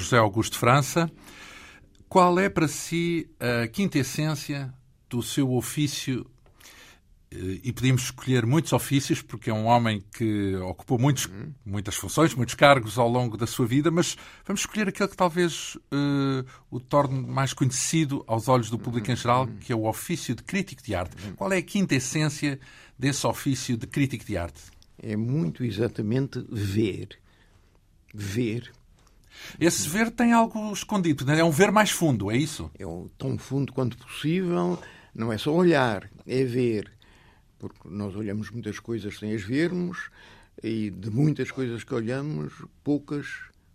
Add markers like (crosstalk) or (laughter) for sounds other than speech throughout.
José Augusto França. Qual é para si a quinta essência do seu ofício? Eh, e podíamos escolher muitos ofícios, porque é um homem que ocupou muitos, muitas funções, muitos cargos ao longo da sua vida, mas vamos escolher aquele que talvez uh, o torne mais conhecido aos olhos do público em geral, que é o ofício de crítico de arte. Qual é a quinta essência desse ofício de crítico de arte? É muito exatamente ver. Ver. Esse ver tem algo escondido, né? é um ver mais fundo, é isso? É tão fundo quanto possível, não é só olhar, é ver porque nós olhamos muitas coisas sem as vermos e de muitas coisas que olhamos, poucas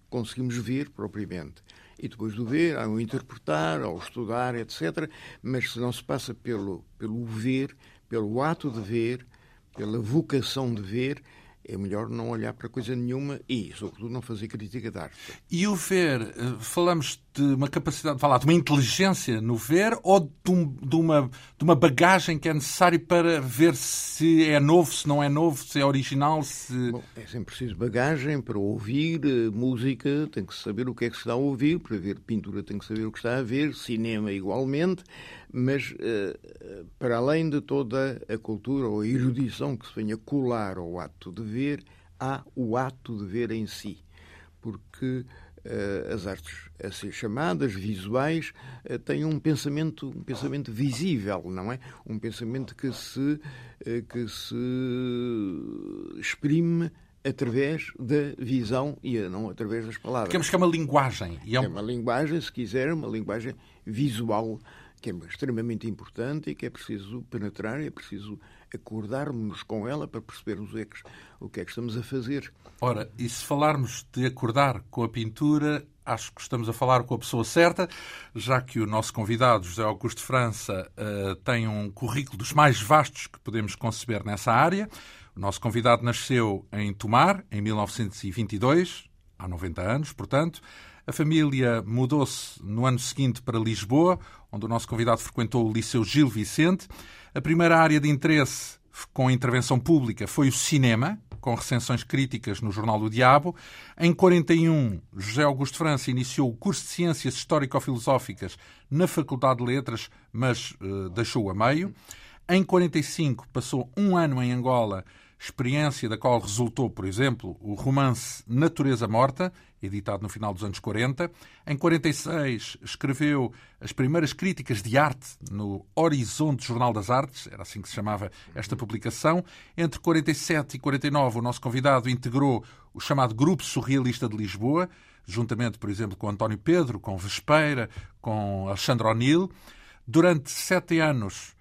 conseguimos ver propriamente. E depois do ver, há o interpretar, ao estudar, etc. Mas se não se passa pelo, pelo ver, pelo ato de ver, pela vocação de ver, é melhor não olhar para coisa nenhuma e, sobretudo, não fazer crítica de arte. E o ver, eh, falamos de uma capacidade de falar, de uma inteligência no ver ou de, um, de, uma, de uma bagagem que é necessária para ver se é novo, se não é novo, se é original? Se... Bom, é sempre preciso bagagem para ouvir eh, música, tem que saber o que é que se está a ouvir, para ver pintura tem que saber o que está a ver, cinema igualmente, mas uh, para além de toda a cultura ou a erudição que se venha colar ao ato de ver, há o ato de ver em si. Porque uh, as artes assim chamadas visuais uh, têm um pensamento um pensamento visível não é um pensamento que se que se exprime através da visão e não através das palavras. Digamos que é uma linguagem. E é, um... é uma linguagem, se quiser, uma linguagem visual que é extremamente importante e que é preciso penetrar, é preciso acordarmos com ela para percebermos o, é que, o que é que estamos a fazer. Ora, e se falarmos de acordar com a pintura, acho que estamos a falar com a pessoa certa, já que o nosso convidado, José Augusto França, uh, tem um currículo dos mais vastos que podemos conceber nessa área. O nosso convidado nasceu em Tomar, em 1922, há 90 anos, portanto. A família mudou-se no ano seguinte para Lisboa, onde o nosso convidado frequentou o Liceu Gil Vicente. A primeira área de interesse com intervenção pública foi o cinema, com recensões críticas no Jornal do Diabo. Em 41, José Augusto França iniciou o curso de Ciências Histórico-Filosóficas na Faculdade de Letras, mas uh, deixou a meio. Em 45, passou um ano em Angola experiência da qual resultou, por exemplo, o romance Natureza Morta, editado no final dos anos 40. Em 46 escreveu as primeiras críticas de arte no Horizonte Jornal das Artes, era assim que se chamava esta publicação. Entre 47 e 49 o nosso convidado integrou o chamado Grupo Surrealista de Lisboa, juntamente, por exemplo, com António Pedro, com Vespeira, com Alexandre O'Neill. Durante sete anos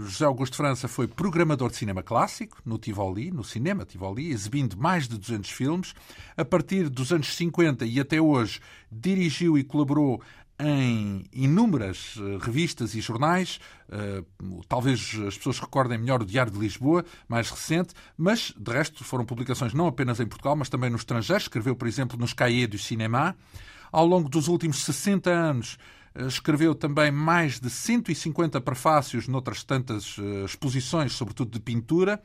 José Augusto França foi programador de cinema clássico no Tivoli, no cinema Tivoli, exibindo mais de 200 filmes. A partir dos anos 50 e até hoje, dirigiu e colaborou em inúmeras eh, revistas e jornais. Uh, talvez as pessoas recordem melhor o Diário de Lisboa, mais recente, mas de resto foram publicações não apenas em Portugal, mas também no estrangeiro. Escreveu, por exemplo, nos Cahiers du Cinéma. Ao longo dos últimos 60 anos, Escreveu também mais de 150 prefácios noutras tantas eh, exposições, sobretudo de pintura.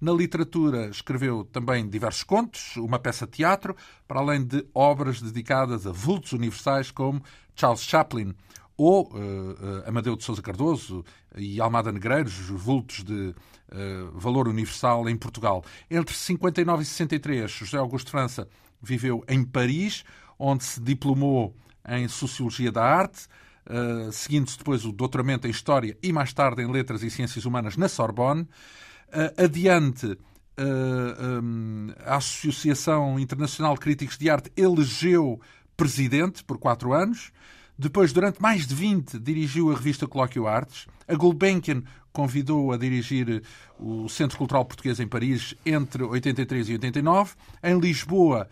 Na literatura, escreveu também diversos contos, uma peça de teatro, para além de obras dedicadas a vultos universais como Charles Chaplin ou uh, Amadeu de Sousa Cardoso e Almada Negreiros, os vultos de uh, valor universal em Portugal. Entre 59 e 63, José Augusto França viveu em Paris, onde se diplomou em Sociologia da Arte, uh, seguindo-se depois o doutoramento em História e mais tarde em Letras e Ciências Humanas na Sorbonne. Uh, adiante, um, a Associação Internacional de Críticos de Arte elegeu presidente por quatro anos. Depois, durante mais de 20, dirigiu a revista Colóquio Artes. A Gulbenkian convidou a dirigir o Centro Cultural Português em Paris entre 83 e 89. Em Lisboa,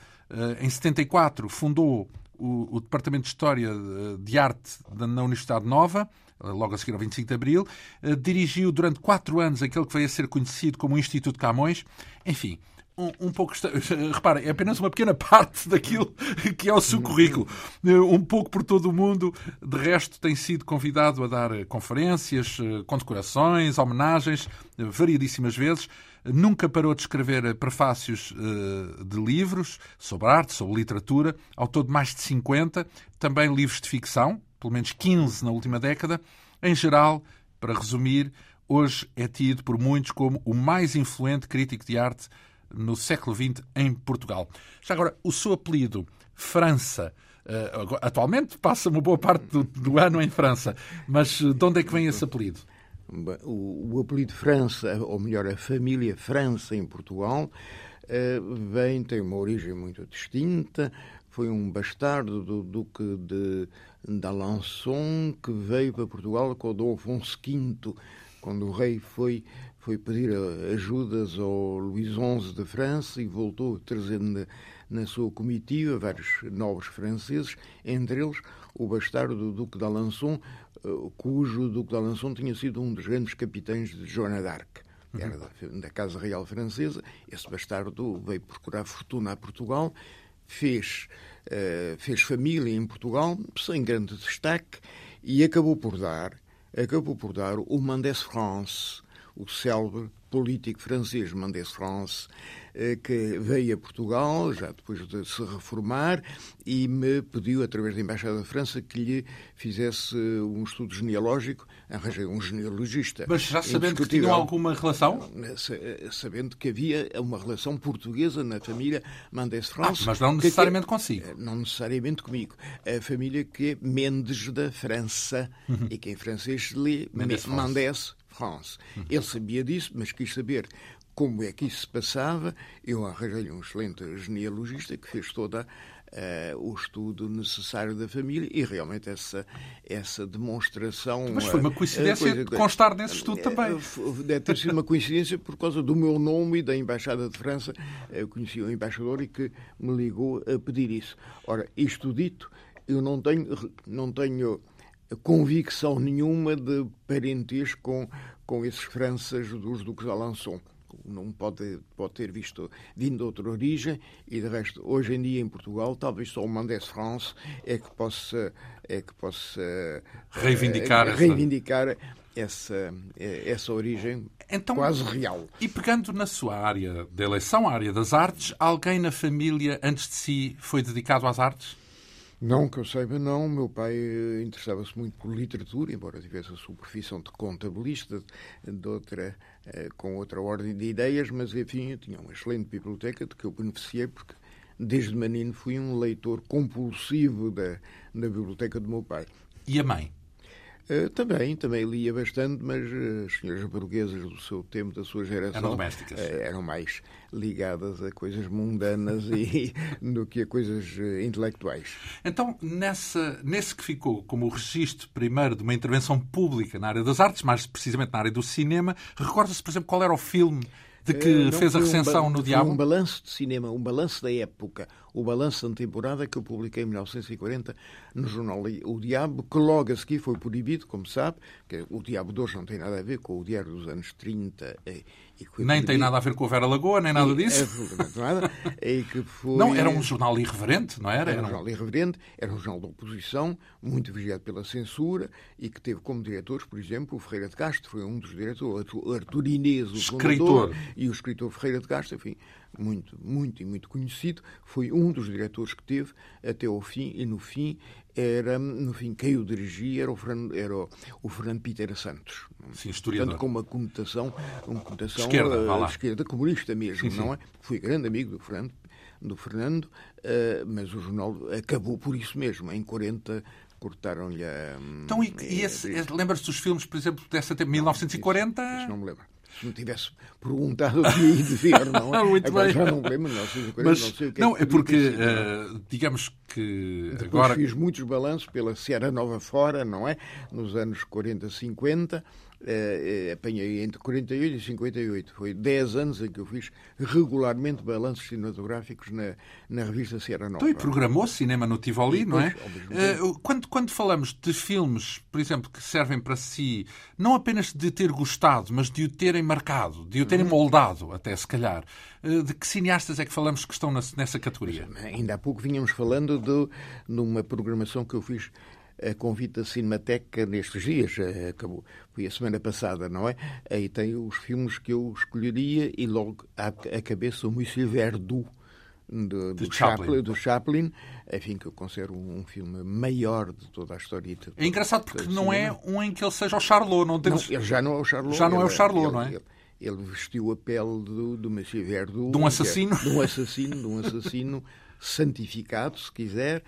em 74, fundou o, o Departamento de História de Arte na Universidade Nova, logo a seguir ao 25 de Abril, eh, dirigiu durante quatro anos aquele que veio a ser conhecido como o Instituto Camões. Enfim, um, um pouco. (laughs) Repara, é apenas uma pequena parte daquilo que é o seu currículo. Um pouco por todo o mundo. De resto, tem sido convidado a dar conferências, condecorações, homenagens, variedíssimas vezes. Nunca parou de escrever prefácios de livros sobre arte, sobre literatura, ao todo mais de 50. Também livros de ficção, pelo menos 15 na última década. Em geral, para resumir, hoje é tido por muitos como o mais influente crítico de arte no século XX em Portugal. Já agora, o seu apelido, França, eh, atualmente passa uma boa parte do, do ano em França, mas eh, de onde é que vem esse apelido? O, o apelido França, ou melhor, a família França em Portugal, eh, vem, tem uma origem muito distinta. Foi um bastardo do Duque de d'Alençon que veio para Portugal com o Dom Afonso V, quando o rei foi foi pedir ajudas ao Luís XI de França e voltou trazendo na, sua comitiva vários nobres franceses, entre eles o bastardo do Duque d'Alençon, eh, cujo Duque d'Alençon tinha sido um dos grandes capitães de Joana d'Arc, era da, da Casa Real Francesa. Esse bastardo veio procurar fortuna a Portugal, fez, uh, fez família em Portugal, sem grande destaque, e acabou por dar, acabou por dar o Mendès France, o célebre político francês Mendès France, eh, que veio a Portugal, já depois de se reformar, e me pediu, através da Embaixada da França, que lhe fizesse um estudo genealógico. Arranjei um genealogista. Mas já sabendo que tinham alguma relação? Eh, sabendo que havia uma relação portuguesa na família Mendès France. Ah, mas não necessariamente que, consigo. Eh, não necessariamente comigo. A família que é Mendes da França, uhum. e que em francês lê Mendes, Mendes France. Ele sabia disso, mas quis saber como é que isso se passava. Eu arranjei um excelente genealogista que fez toda Uh, o estudo necessário da família e realmente essa, essa demonstração. Mas foi uma eh, coincidência uh, coisa, constar nesse estudo também. Deve ter sido uma coincidência por causa do meu nome e da Embaixada de França. Eu conheci o embaixador e que me ligou a pedir isso. Ora, isto dito, eu não tenho, não tenho convicção nenhuma de parentesco com, com esses Franças dos Duques d'Alençon. Não pode, pode ter visto vindo de outra origem e, de resto, hoje em dia em Portugal, talvez só o Mendès France é que possa, é que possa reivindicar, é, reivindicar essa, essa origem então, quase real. E pegando na sua área de eleição, a área das artes, alguém na família antes de si foi dedicado às artes? Não que eu saiba, não. Meu pai eh, interessava-se muito por literatura, embora tivesse a sua profissão de contabilista, de outra, eh, com outra ordem de ideias, mas enfim, tinha uma excelente biblioteca de que eu beneficiei porque desde menino fui um leitor compulsivo da, da biblioteca do meu pai. E a mãe? Uh, também, também lia bastante, mas uh, as senhoras burguesas do seu tempo, da sua geração, eram domésticas. Uh, eram mais ligadas a coisas mundanas e, (laughs) do que a coisas intelectuais. Então, nessa, nesse que ficou como o registro primeiro de uma intervenção pública na área das artes, mais precisamente na área do cinema, recorda-se, por exemplo, qual era o filme de que fez a recensão um, no Diabo? um balanço de cinema, um balanço da época, o balanço da temporada que eu publiquei em 1940 no jornal O Diabo, que logo a seguir foi proibido, como sabe, que o Diabo de hoje não tem nada a ver com o Diário dos anos 30 nem tem nada a ver com a Vera Lagoa, nem nada disso. Absolutamente nada. (laughs) e que foi... Não, era um jornal irreverente, não era? Era um jornal irreverente, era um jornal da oposição, muito vigiado pela censura e que teve como diretores, por exemplo, o Ferreira de Castro, foi um dos diretores, Artur Inês, o escritor. fundador, e o escritor Ferreira de Castro, enfim, muito, muito e muito conhecido, foi um dos diretores que teve até ao fim e no fim era, no fim, quem o dirigia era o Fernando, era o, o Fernando Piteira Santos. Sim, historiador. Portanto, com uma conotação, uma conotação esquerda, uh, esquerda comunista mesmo, sim, não sim. é? Fui grande amigo do Fernando, do Fernando uh, mas o jornal acabou por isso mesmo. Em 40 cortaram-lhe a. Então, e, e esse, lembra-se dos filmes, por exemplo, dessa tempo, 1940? Isso, isso não me lembro se me tivesse perguntado o que ia dizer, (laughs) não é? Muito agora bem. já não lembro, não sei, Mas, não sei o que Não, é, é porque, uh, digamos que Depois agora... fiz muitos balanços pela Sierra Nova Fora, não é? Nos anos 40, 50, uh, apanhei entre 48 e 58. Foi 10 anos em que eu fiz regularmente balanços cinematográficos na, na revista Sierra Nova. Então, e programou cinema no Tivoli, e, não é? Uh, quando, quando falamos de filmes, por exemplo, que servem para si, não apenas de ter gostado, mas de o terem marcado, de o terem uhum. moldado, até se calhar, uh, de que cineastas é que falamos que estão nessa categoria? Mas, ainda há pouco vínhamos falando de, de uma programação que eu fiz a convite da Cinemateca nestes dias, eh, acabou, foi a semana passada, não é? Aí tem os filmes que eu escolheria e logo à, à cabeça o Monsieur Verdoux, do, do, Chaplin. Chaplin. do Chaplin, enfim, que eu considero um filme maior de toda a história. É engraçado porque não é um em que ele seja o Charlot, não temos... Não, ele já não é o Charlot. Já não é o Charlot, ele, não é? Ele, ele vestiu a pele do, do Monsieur Verdoux. De um assassino. É, de um assassino, de um assassino santificado, se quiser,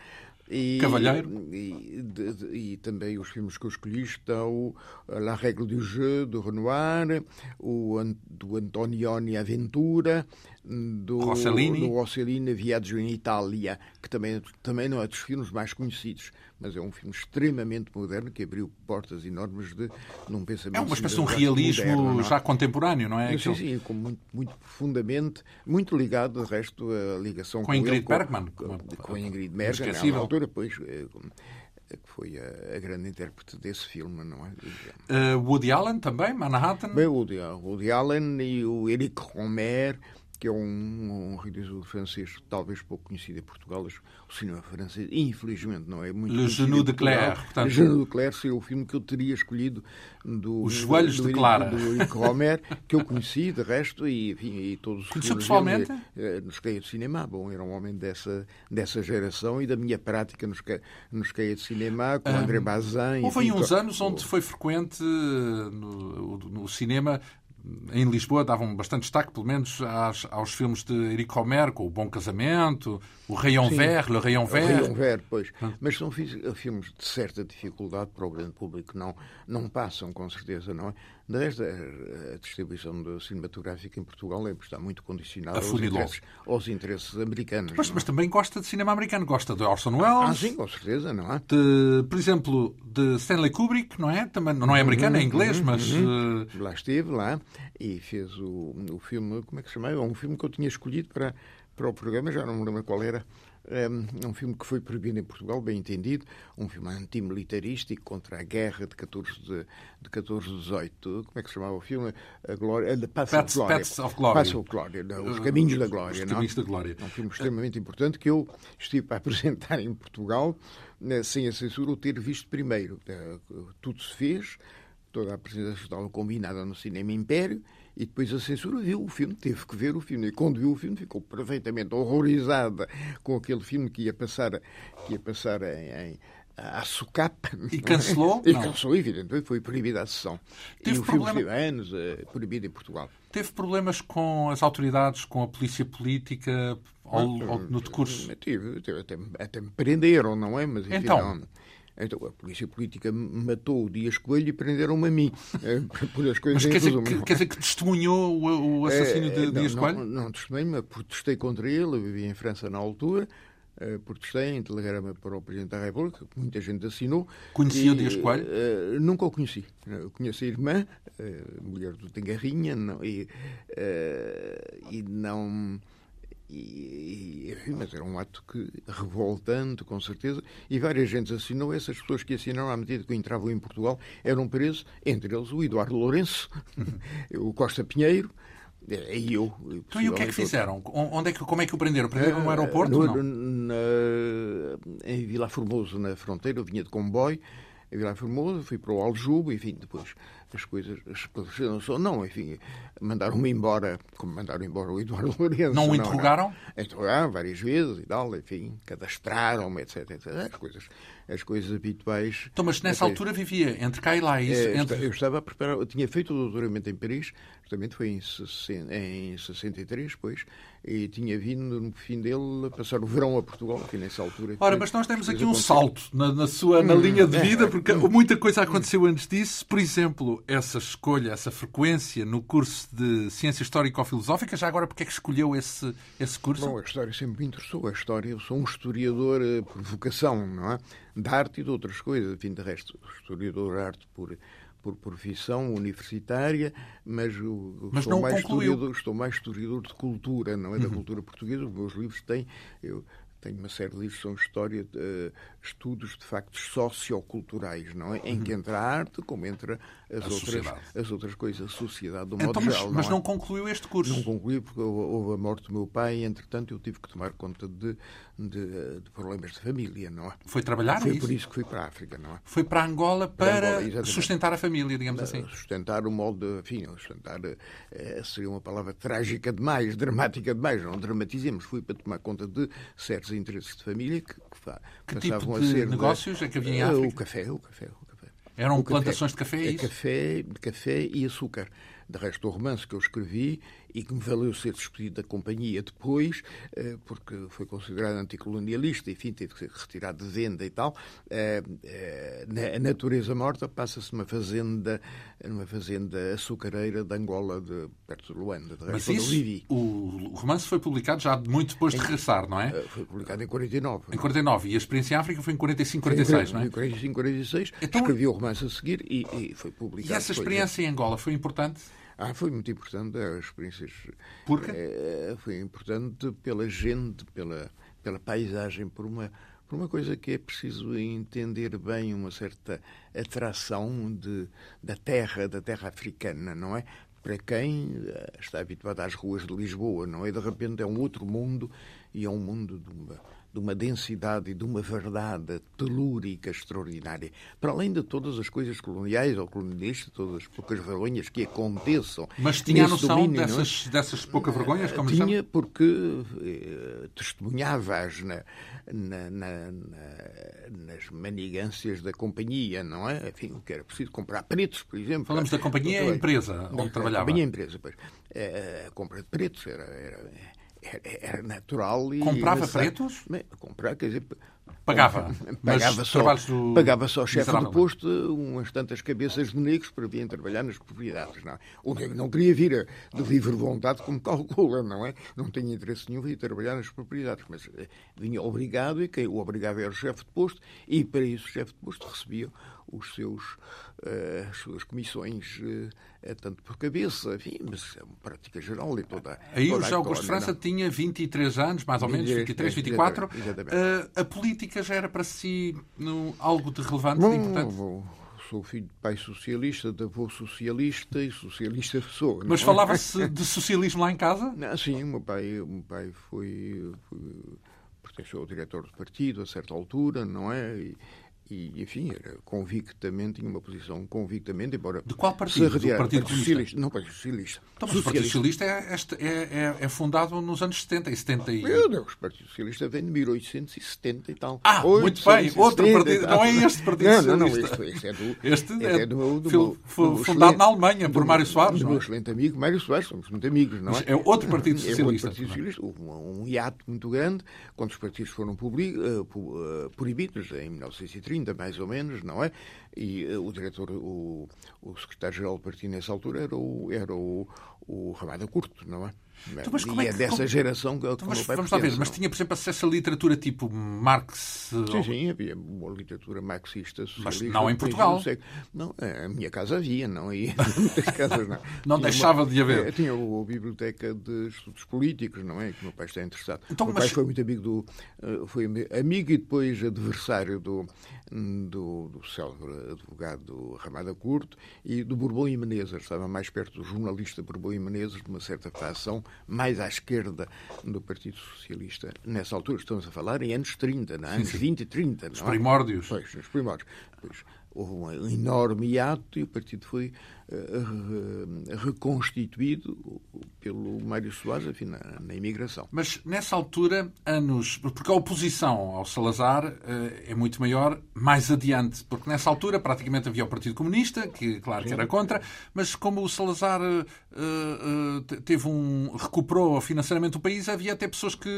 e, Cavalheiro. E, de, de, e, também os filmes que eu escolhi estão La Règle du Jeu, do Renoir, o do Antonioni Aventura, do Rossellini, do Rossellini Viaggio in Itália, que também, também não é dos filmes mais conhecidos, mas é um filme extremamente moderno que abriu portas enormes de num pensamento. É uma espécie de um realismo moderno, é? já contemporâneo, não é? Sim, sim, com muito, muito profundamente, muito ligado, de resto, a ligação com, com Ingrid ele, Bergman. Com, com, Ingrid Bergman, na altura, depois eh, que foi a, a, grande intérprete desse filme, não é? Uh, Woody Allen também, Manhattan? Bem, Woody, Woody Allen e o Eric Romer que é um, um realizador francês talvez pouco conhecido em Portugal. O cinema francês, infelizmente, não é muito Le Genou de Claire. Portanto... Le Genou de Claire seria o filme que eu teria escolhido do, Os Joelhos do, de Clara. Do Eric Romer, que eu conheci, de resto, e, enfim, e todos os Conheceu pessoalmente? Eh, nos Caia de Cinema. Bom, era um homem dessa, dessa geração e da minha prática nos, nos Caia de Cinema, com um, André Bazin. Houve aí uns anos onde foi frequente no, no cinema em Lisboa davam bastante destaque, pelo menos, às, aos filmes de Eric Romer, com O Bom Casamento, O Rayon Sim, Vert, Le Rayon Vert. Rayon Vert, pois. Ah. Mas são filmes de certa dificuldade para o grande público, não, não passam, com certeza, não é? De resto, a distribuição do cinematográfico em Portugal é, está muito condicionada aos interesses, aos interesses, americanos. Mas, mas, também gosta de cinema americano, gosta de Orson Welles. Ah, sim, com certeza, não é? De, por exemplo, de Stanley Kubrick, não é? Também, não é americano, é uhum, é inglês, uhum, mas... Uhum. Uh... Lá esteve, lá, e fez o, o filme, como é que se chama? É um filme que eu tinha escolhido para, para o programa, já não me lembro qual era é um filme que foi proibido em Portugal, bem entendido, um filme antimilitarístico contra a guerra de 14 de, de 14 de 18. Como é que se chamava o filme? A Glória, The Path Pats, of Glory. Paths of Glory. Paths of Glory, Os Caminhos da Glória. Os Caminhos da Glória. É um filme extremamente importante que eu estive para (laughs) apresentar em Portugal, né, sem a censura, o ter visto primeiro. Eh, tudo se fez, toda a apresentação estava combinada no Cinema Império, e depois a censura viu o filme, teve que ver o filme. E quando viu o filme ficou perfeitamente horrorizada com aquele filme que ia passar, que ia passar em, em à SUCAP. E cancelou? E cancelou, evidentemente, foi proibida a sessão. Teve e o problema... filme teve anos uh, proibido em Portugal. Teve problemas com as autoridades, com a polícia política ao, ao, no decurso? Tive, tive até, até, me prenderam, não é? Mas, enfim, então... Não, então, a polícia política matou o Dias Coelho e prenderam-me a mim. Eh, (laughs) por as coisas Mas quer dizer, que, quer dizer que testemunhou o, o assassínio de é, Dias não, Coelho? Não, não testemunhei, mas protestei contra ele. Eu vivia em França na altura. Uh, protestei em telegrama para o Presidente da República, que muita gente assinou. Conhecia o Dias Coelho? Uh, nunca o conheci. Eu conheci a irmã, uh, mulher do Tengarrinha, não, e, e não e, enfim, mas era um ato que, revoltante, com certeza, e várias gente assinou. Essas pessoas que assinaram à medida que entravam em Portugal eram presos, entre eles o Eduardo Lourenço, (laughs) o Costa Pinheiro, eh, e eu. Então, e o que é que fizeram? Onde é que, como é que o prenderam? Prenderam no aeroporto? No, não? Na, em Vila Formoso, na fronteira, eu vinha de comboio, em Vila Formoso, fui para o Aljube, enfim, depois as coisas esclareceram só. Não, enfim, mandaram-me embora, como mandaram embora o Eduardo (laughs) Lourenço. Não o interrogaram? Não, interrogaram várias vezes e tal, enfim, cadastraram-me, etc, etc. As coisas, as coisas habituais. Então, mas nessa altura vivia entre cá e lá, isso? É, entre... Eu estava a preparar, eu tinha feito o doutoramento em Paris, justamente foi em, 60, em 63, pois, e tinha vindo no fim dele passar o verão a Portugal, aqui nessa altura. Ora, mas nós temos aqui um salto na, na sua na hum, linha de vida, porque muita coisa aconteceu antes disso. Por exemplo, essa escolha, essa frequência no curso de Ciência Histórico-Filosófica. Já agora, porque é que escolheu esse, esse curso? Bom, a história sempre me interessou. A história, eu sou um historiador por vocação, não é? De arte e de outras coisas. Enfim, de resto, historiador de arte por por profissão universitária, mas, mas estou, mais estou mais historiador de cultura, não é da uhum. cultura portuguesa. Os meus livros têm. Eu, tenho uma série de livros sobre história, de, uh, estudos de factos socioculturais, não é? Em que uhum. entra a arte, como entra as, a outras, as outras coisas, a sociedade do modo então, geral. Mas, não, não é? concluiu este curso? Não concluí porque houve a morte do meu pai e, entretanto, eu tive que tomar conta de, de, de problemas de família, não é? Foi trabalhar Foi isso? por isso que fui para a África, não é? Foi para Angola para, para Angola, sustentar a família, digamos assim? Sustentar o modo, enfim, sustentar eh, seria uma palavra trágica demais, (laughs) dramática demais, não dramatizemos. Fui para tomar conta de certos interesses de família que, que, que tipo de ser negócios é que havia em África? O café, o café, o café. Eram o plantações café, de café, é isso? Café, café e açúcar. De resto, o romance que eu escrevi e que me valeu ser despedido da companhia depois, eh, porque foi considerado anticolonialista, enfim, teve que ser retirado de venda e tal. Eh, eh, a natureza morta passa-se numa fazenda, numa fazenda açucareira de Angola, de, perto de Luanda. De Mas isso, o romance foi publicado já muito depois de regressar, não é? Foi publicado em 49. Em 49. E a experiência em África foi em 45, 46, não é? Em 45, 46. Então, escrevi o romance a seguir e, e foi publicado. E essa experiência depois, em Angola foi importante? Ah, foi muito importante as experiências. Por quê? É, foi importante pela gente, pela, pela paisagem, por uma, por uma coisa que é preciso entender bem, uma certa atração de, da terra, da terra africana, não é? Para quem eh, está habituado às ruas de Lisboa, não é? De repente é um outro mundo e é um mundo de uma de uma densidade e de uma verdade telúrica extraordinária. Para além de todas as coisas coloniais ou colonialistas, todas as poucas vergonhas que aconteçam. Mas tinha a noção domínio, é? dessas, é? dessas poucas vergonhas? Como tinha, porque eh, testemunhava-as na, na, na, nas manigâncias da companhia, não é? Enfim, o que era preciso comprar pretos, por exemplo. Falamos da companhia e empresa onde trabalhava. Companhia e empresa, pois. Eh, a compra de pretos era, era era, natural. E Comprava pretos? Comprar, quer dizer, Pagava. (laughs) Pagava só, do... pagava só o chefe do posto umas tantas cabeças de negros para virem trabalhar nas propriedades. Não é? O negro não queria vir de livre vontade, como (laughs) calcula, não é? Não tinha interesse nenhum vir trabalhar nas propriedades, mas eh, vinha obrigado e quem o obrigava era o chefe de posto e para isso o chefe de posto recebia os seus, uh, as suas comissões uh, tanto por cabeça, enfim, mas é uma prática geral e toda Aí toda o José Augusto França não. tinha 23 anos, mais ou menos, 23, 24. Exatamente. Uh, a política já era para si no, algo de relevante, Bom, de importante? sou filho de pai socialista, de avô socialista e socialista sou. Mas é? falava-se (laughs) de socialismo lá em casa? Não, sim, o meu pai, o meu pai foi, foi pertenceu ao diretor do partido a certa altura, não é? E, e, enfim, era convictamente, tinha uma posição convictamente, embora... De qual partido? Do Partido Socialista. Não, Partido Socialista. Então, mas o Partido Socialista é, é, é, é, fundado nos anos 70 e 70 e... Meu Deus, o Partido Socialista vem de 1870 e tal. Ah, 8, muito bem, outro partido, não é este Partido não, Socialista. Não, não, este, este é do... Este é, é do, do, do, do fundado na Alemanha por Mário Soares, do meu excelente amigo Mário Soares, somos muito amigos, não é? é outro Partido Socialista. É outro Partido Socialista, houve um, um hiato muito grande, quando os partidos foram uh, proibidos, em 1930, mais ou menos, não é? E uh, o diretor, o, o secretário-geral do partido nessa altura era o, era o, o Ramada Curto, não é? Então, mas como e é, que, dessa como... geração que, então, mas, Vamos lá ver, mas tinha, por exemplo, acesso a literatura tipo Marx? Sim, sim, havia uma literatura marxista, socialista. Mas não em Portugal? Não, a minha casa havia, não ia (laughs) muitas casas, não. (laughs) não deixava uma, de haver? Tinha a biblioteca de estudos políticos, não é? Que o meu pai está interessado. Então, o meu mas... pai foi muito amigo do... Eh, foi amigo e depois adversário do, do, do célebre advogado Ramada Curto e do Bourbon e Menezes. Estava mais perto do jornalista Bourbon e Menezes, de uma certa facção mais à esquerda do Partido Socialista. Nessa altura estamos a falar em anos 30, não? É? anos 20 e 30. Os primórdios. Pois, os primórdios. Pois, houve um enorme hiato e o partido foi reconstituído pelo Mário Soares, enfim, na, na, imigração. Mas nessa altura, anos. Porque a oposição ao Salazar uh, é muito maior mais adiante, porque nessa altura praticamente havia o Partido Comunista, que claro que era contra, mas como o Salazar uh, teve um. recuperou financeiramente o país, havia até pessoas que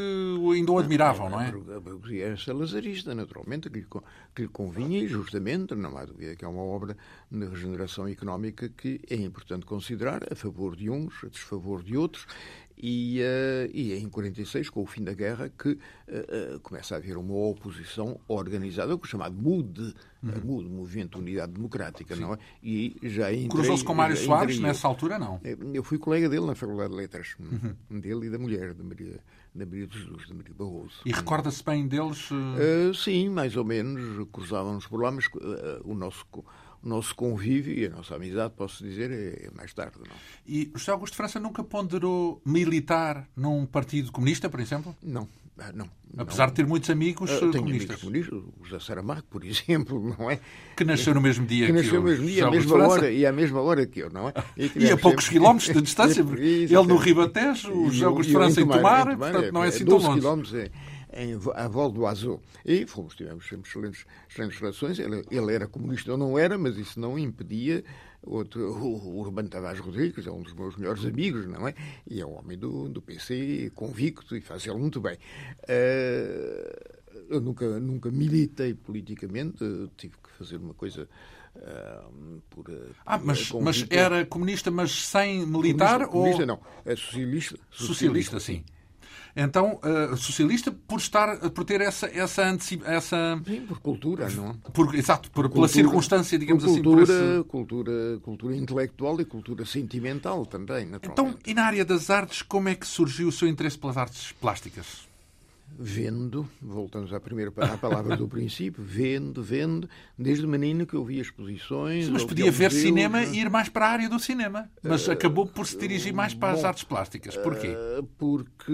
ainda o admiravam, não é? A burguesia é salazarista, naturalmente, que lhe, que lhe convinha e justamente, não há dúvida que é uma obra de regeneração económica que é importante considerar a favor de uns, a desfavor de outros, E, uh, e é em 46, com o fim da guerra, que uh, começa a haver uma oposição organizada, o chamado MUD, uhum. MUD, Movimento de Unidade Democrática, Sim. não é? E já Cruzou-se com Mário Soares nessa altura, não? Eu fui colega dele na Faculdade de Letras, uhum. dele e da mulher, da Maria, da Maria de Jesus, da Maria Barroso. E recorda-se bem deles? sim, mais ou menos, cruzávamos por lá, mas o nosso o nosso convívio e a nossa amizade, posso dizer, é, é mais tarde. Não? E o José Augusto de França nunca ponderou militar num partido comunista, por exemplo? Não. Ah, não, Apesar não. de ter muitos amigos uh, comunistas. Amigos comunistas, o José Saramago, por (laughs) exemplo, não é? Que nasceu no mesmo dia que, que nasceu no mesmo dia, à mesma hora, e à mesma hora que eu, não é? E, e a poucos sempre... quilómetros de distância, (laughs) ele no Ribatejo, o José Augusto de França em Tomar, portanto não é, é assim tão longe. quilómetros é, em, à volta do Azul. E fomos, tivemos sempre excelentes, excelentes relações. Ele, ele era comunista, eu não era, mas isso não impedia outro, o Urbano Tavares Rodrigues, é um dos meus melhores amigos, não é? E é um homem do, do PC, convicto, e faz ele muito bem. Uh, eu nunca, nunca militei politicamente, tive que fazer uma coisa Uh, por, por, ah, mas, mas, era comunista, mas sem militar? Comunista, ou... comunista não, é socialista. Socialista, socialista sim. Então, uh, socialista por estar, por ter essa essa essa Sim, por cultura, não? É? Por, exato, por, cultura, pela circunstância, digamos por cultura, assim, por esse... cultura, cultura intelectual e cultura sentimental também, naturalmente. Então, e na área das artes, como é que surgiu o seu interesse pelas artes plásticas? Vendo, voltamos à primeira à palavra do (laughs) princípio, vendo, vendo, desde menino que eu via exposições. Sim, mas podia ver museus, cinema e ir mais para a área do cinema, mas uh, acabou por se dirigir mais para bom, as artes plásticas. Porquê? Uh, porque.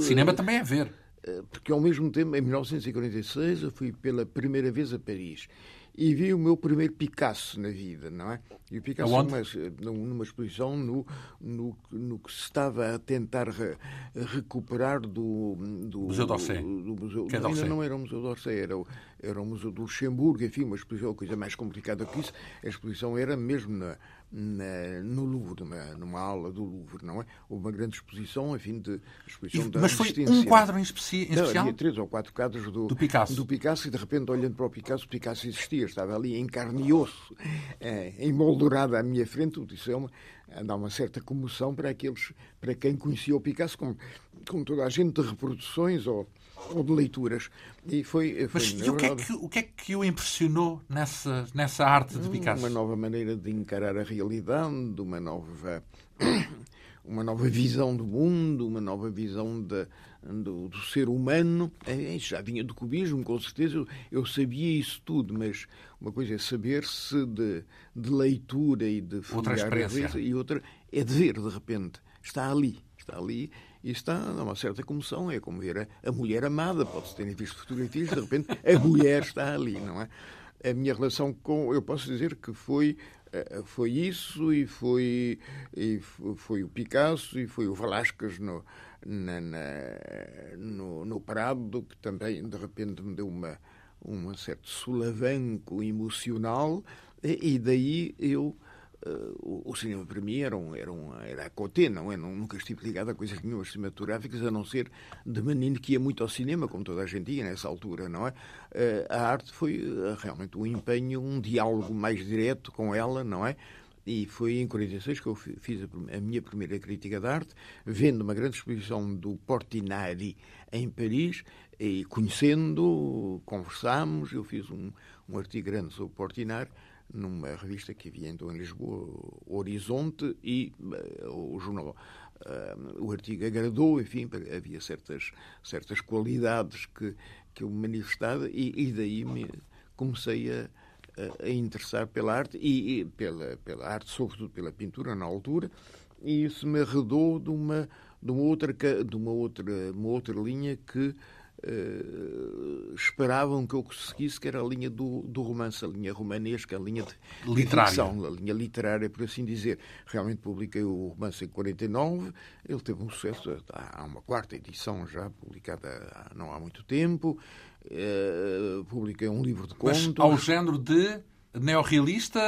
Cinema também é ver. Uh, porque ao mesmo tempo, em 1946, eu fui pela primeira vez a Paris e vi o meu primeiro Picasso na vida, não é? E o Picasso numa, numa exposição no, no, no, que se estava a tentar re, recuperar do, do Museu d'Orsay. É ainda não era o Museu d'Orsay, era o, era o Museu do Luxemburgo, enfim, uma exposição, coisa mais complicada que isso. A exposição era mesmo na, no Louvre, numa, numa aula do Louvre, não é? Houve uma grande exposição, enfim, de exposição e, da Mas foi um quadro em, especi em especial? havia três ou quatro quadros do, do, Picasso. do Picasso e de repente, olhando para o Picasso, o Picasso existia, estava ali em carne e osso, é, emoldurado à minha frente, isso é uma, dá uma certa comoção para aqueles, para quem conhecia o Picasso, como, como toda a gente de reproduções ou ou de leituras. E foi, foi Mas e o que, é que, o que é que o impressionou nessa, nessa arte de Picasso? Uma nova maneira de encarar a realidade, uma nova, (coughs) uma nova visão do mundo, uma nova visão de, do, do, ser humano. É, já vinha do cubismo, com certeza. Eu, eu, sabia isso tudo, mas uma coisa é saber-se de, de leitura e de outra experiência. e outra é de ver, de repente. Está ali, está ali e está a uma certa comoção. É como ver a, a mulher amada. Pode-se ter visto fotografias, de repente a mulher está ali, não é? A minha relação com. Eu posso dizer que foi eh, foi isso e foi, e foi o Picasso e foi o Velázquez no, na, na, no, no Prado, que também de repente me deu uma, um certo solavanco emocional e daí eu Uh, o cinema para mim era, um, era, um, era a coté, não é? Nunca estive ligado a coisas nenhumas cinematográficas, a não ser de menino que ia muito ao cinema, como toda a gente ia nessa altura, não é? Uh, a arte foi uh, realmente um empenho, um diálogo mais direto com ela, não é? E foi em 46 que eu fiz a, minha primeira crítica de arte, vendo uma grande exposição do Portinari em Paris, e conhecendo, conversámos, eu fiz um, um artigo grande sobre Portinari, numa revista que havia então em Lisboa, Horizonte, e uh, o jornal, uh, o artigo agradou, enfim, havia certas, certas qualidades que, que eu manifestava e, e daí me comecei a, a interessar pela arte e, e, pela, pela arte, sobretudo pela pintura na altura, e isso me arredou de uma, de uma, outra, de uma, outra, uma outra linha que Uh, esperavam que eu seguisse, que era a linha do, do romance, a linha romanesca, a linha de, literária. ficção, a linha literária, por assim dizer. Realmente publiquei o romance em 49, ele teve um sucesso, há uma quarta edição já, publicada há, não há muito tempo. Uh, publiquei um livro de contos. Mas ao género de neorrealista?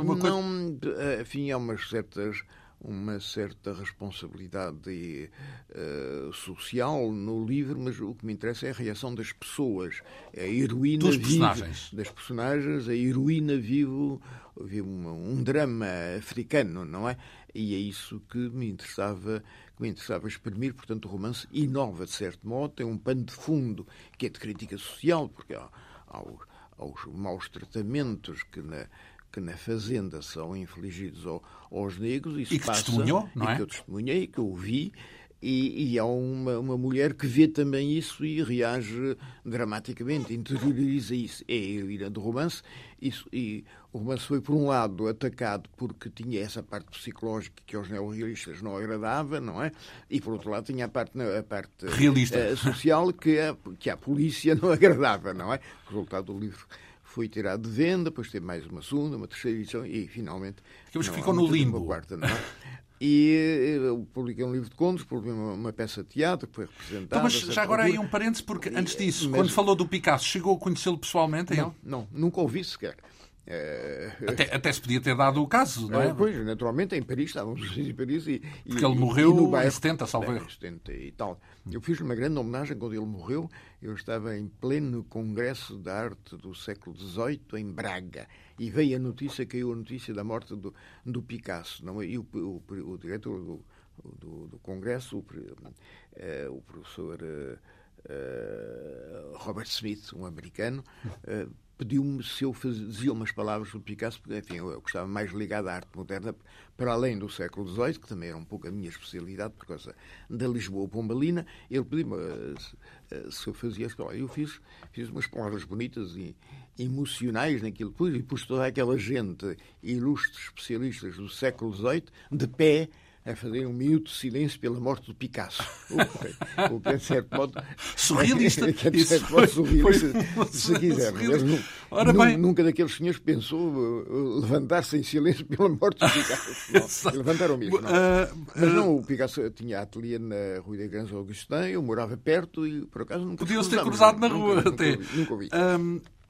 Uma não, coisa... enfim, há umas certas uma certa responsabilidade uh, social no livro, mas o que me interessa é a reação das pessoas. A heroína Dos personagens. das personagens, a heroína vive, vive um, um, drama africano, não é? e é isso que me interessava que me interessava exprimir. Portanto, o romance inova de certo modo, tem um pano de fundo que é de crítica social, porque há, há os, há os maus tratamentos que na que na Fazenda são infligidos ao, aos negros. Isso e que passa, testemunhou, não é? E que eu testemunhei, que eu vi, e, e há uma, uma mulher que vê também isso e reage dramaticamente, interioriza isso. É a heroína do romance. Isso, e o romance foi, por um lado, atacado porque tinha essa parte psicológica que aos neorrealistas não agradava, não é? E, por outro lado, tinha a parte, a parte Realista. Uh, social que a, que a polícia (laughs) não agradava, não é? Resultado do livro foi tirado de venda, depois teve mais uma segunda, uma terceira edição e, finalmente... que ficou no limbo. Quarta, não é? (laughs) E eu publiquei um livro de contos, publiquei uma, uma peça de teatro que foi representada. Então, mas já agora aí um parênteses, porque antes disso, mas... quando falou do Picasso, chegou a conhecê-lo pessoalmente? Não, não, nunca ouvi sequer. É... Até, até, se podia ter dado o caso, não é? é pois, naturalmente, em Paris, estávamos em Paris e. Porque ele morreu no bairro, em 70, salvo erro. 70 e tal. Eu fiz uma grande homenagem quando ele morreu. Eu estava em pleno Congresso da Arte do século XVIII, em Braga, e veio a notícia, caiu a notícia da morte do, do Picasso. Não é? E o, o, o diretor do, do, do Congresso, o, uh, o professor. Uh, Uh, Robert Smith, um americano, pediu-me se eu fazia umas palavras sobre Picasso, porque, enfim, eu, estava mais ligado à arte moderna, para além do século XVIII, que também era um pouco a minha especialidade, por causa da Lisboa Pombalina. Ele pediu-me uh, se eu fazia as palavras. Eu fiz, fiz umas palavras bonitas e emocionais naquilo, e pus toda aquela gente, ilustres especialistas do século XVIII, de pé a fazer um minuto de silêncio pela morte do Picasso. O que, é, de certo modo. (laughs) Surrealista. Que (laughs) é, de certo modo, surrealista, se quiser. Ora bem... Nunca daqueles senhores pensou uh, levantar-se em silêncio pela morte do Picasso. (laughs) Levantaram mesmo. Uh, Mas não, o Picasso tinha ateliê na Rua da Grande Augustin, eu morava perto e por acaso nunca Podiam-se ter cruzado na rua até. Nunca, ouvi.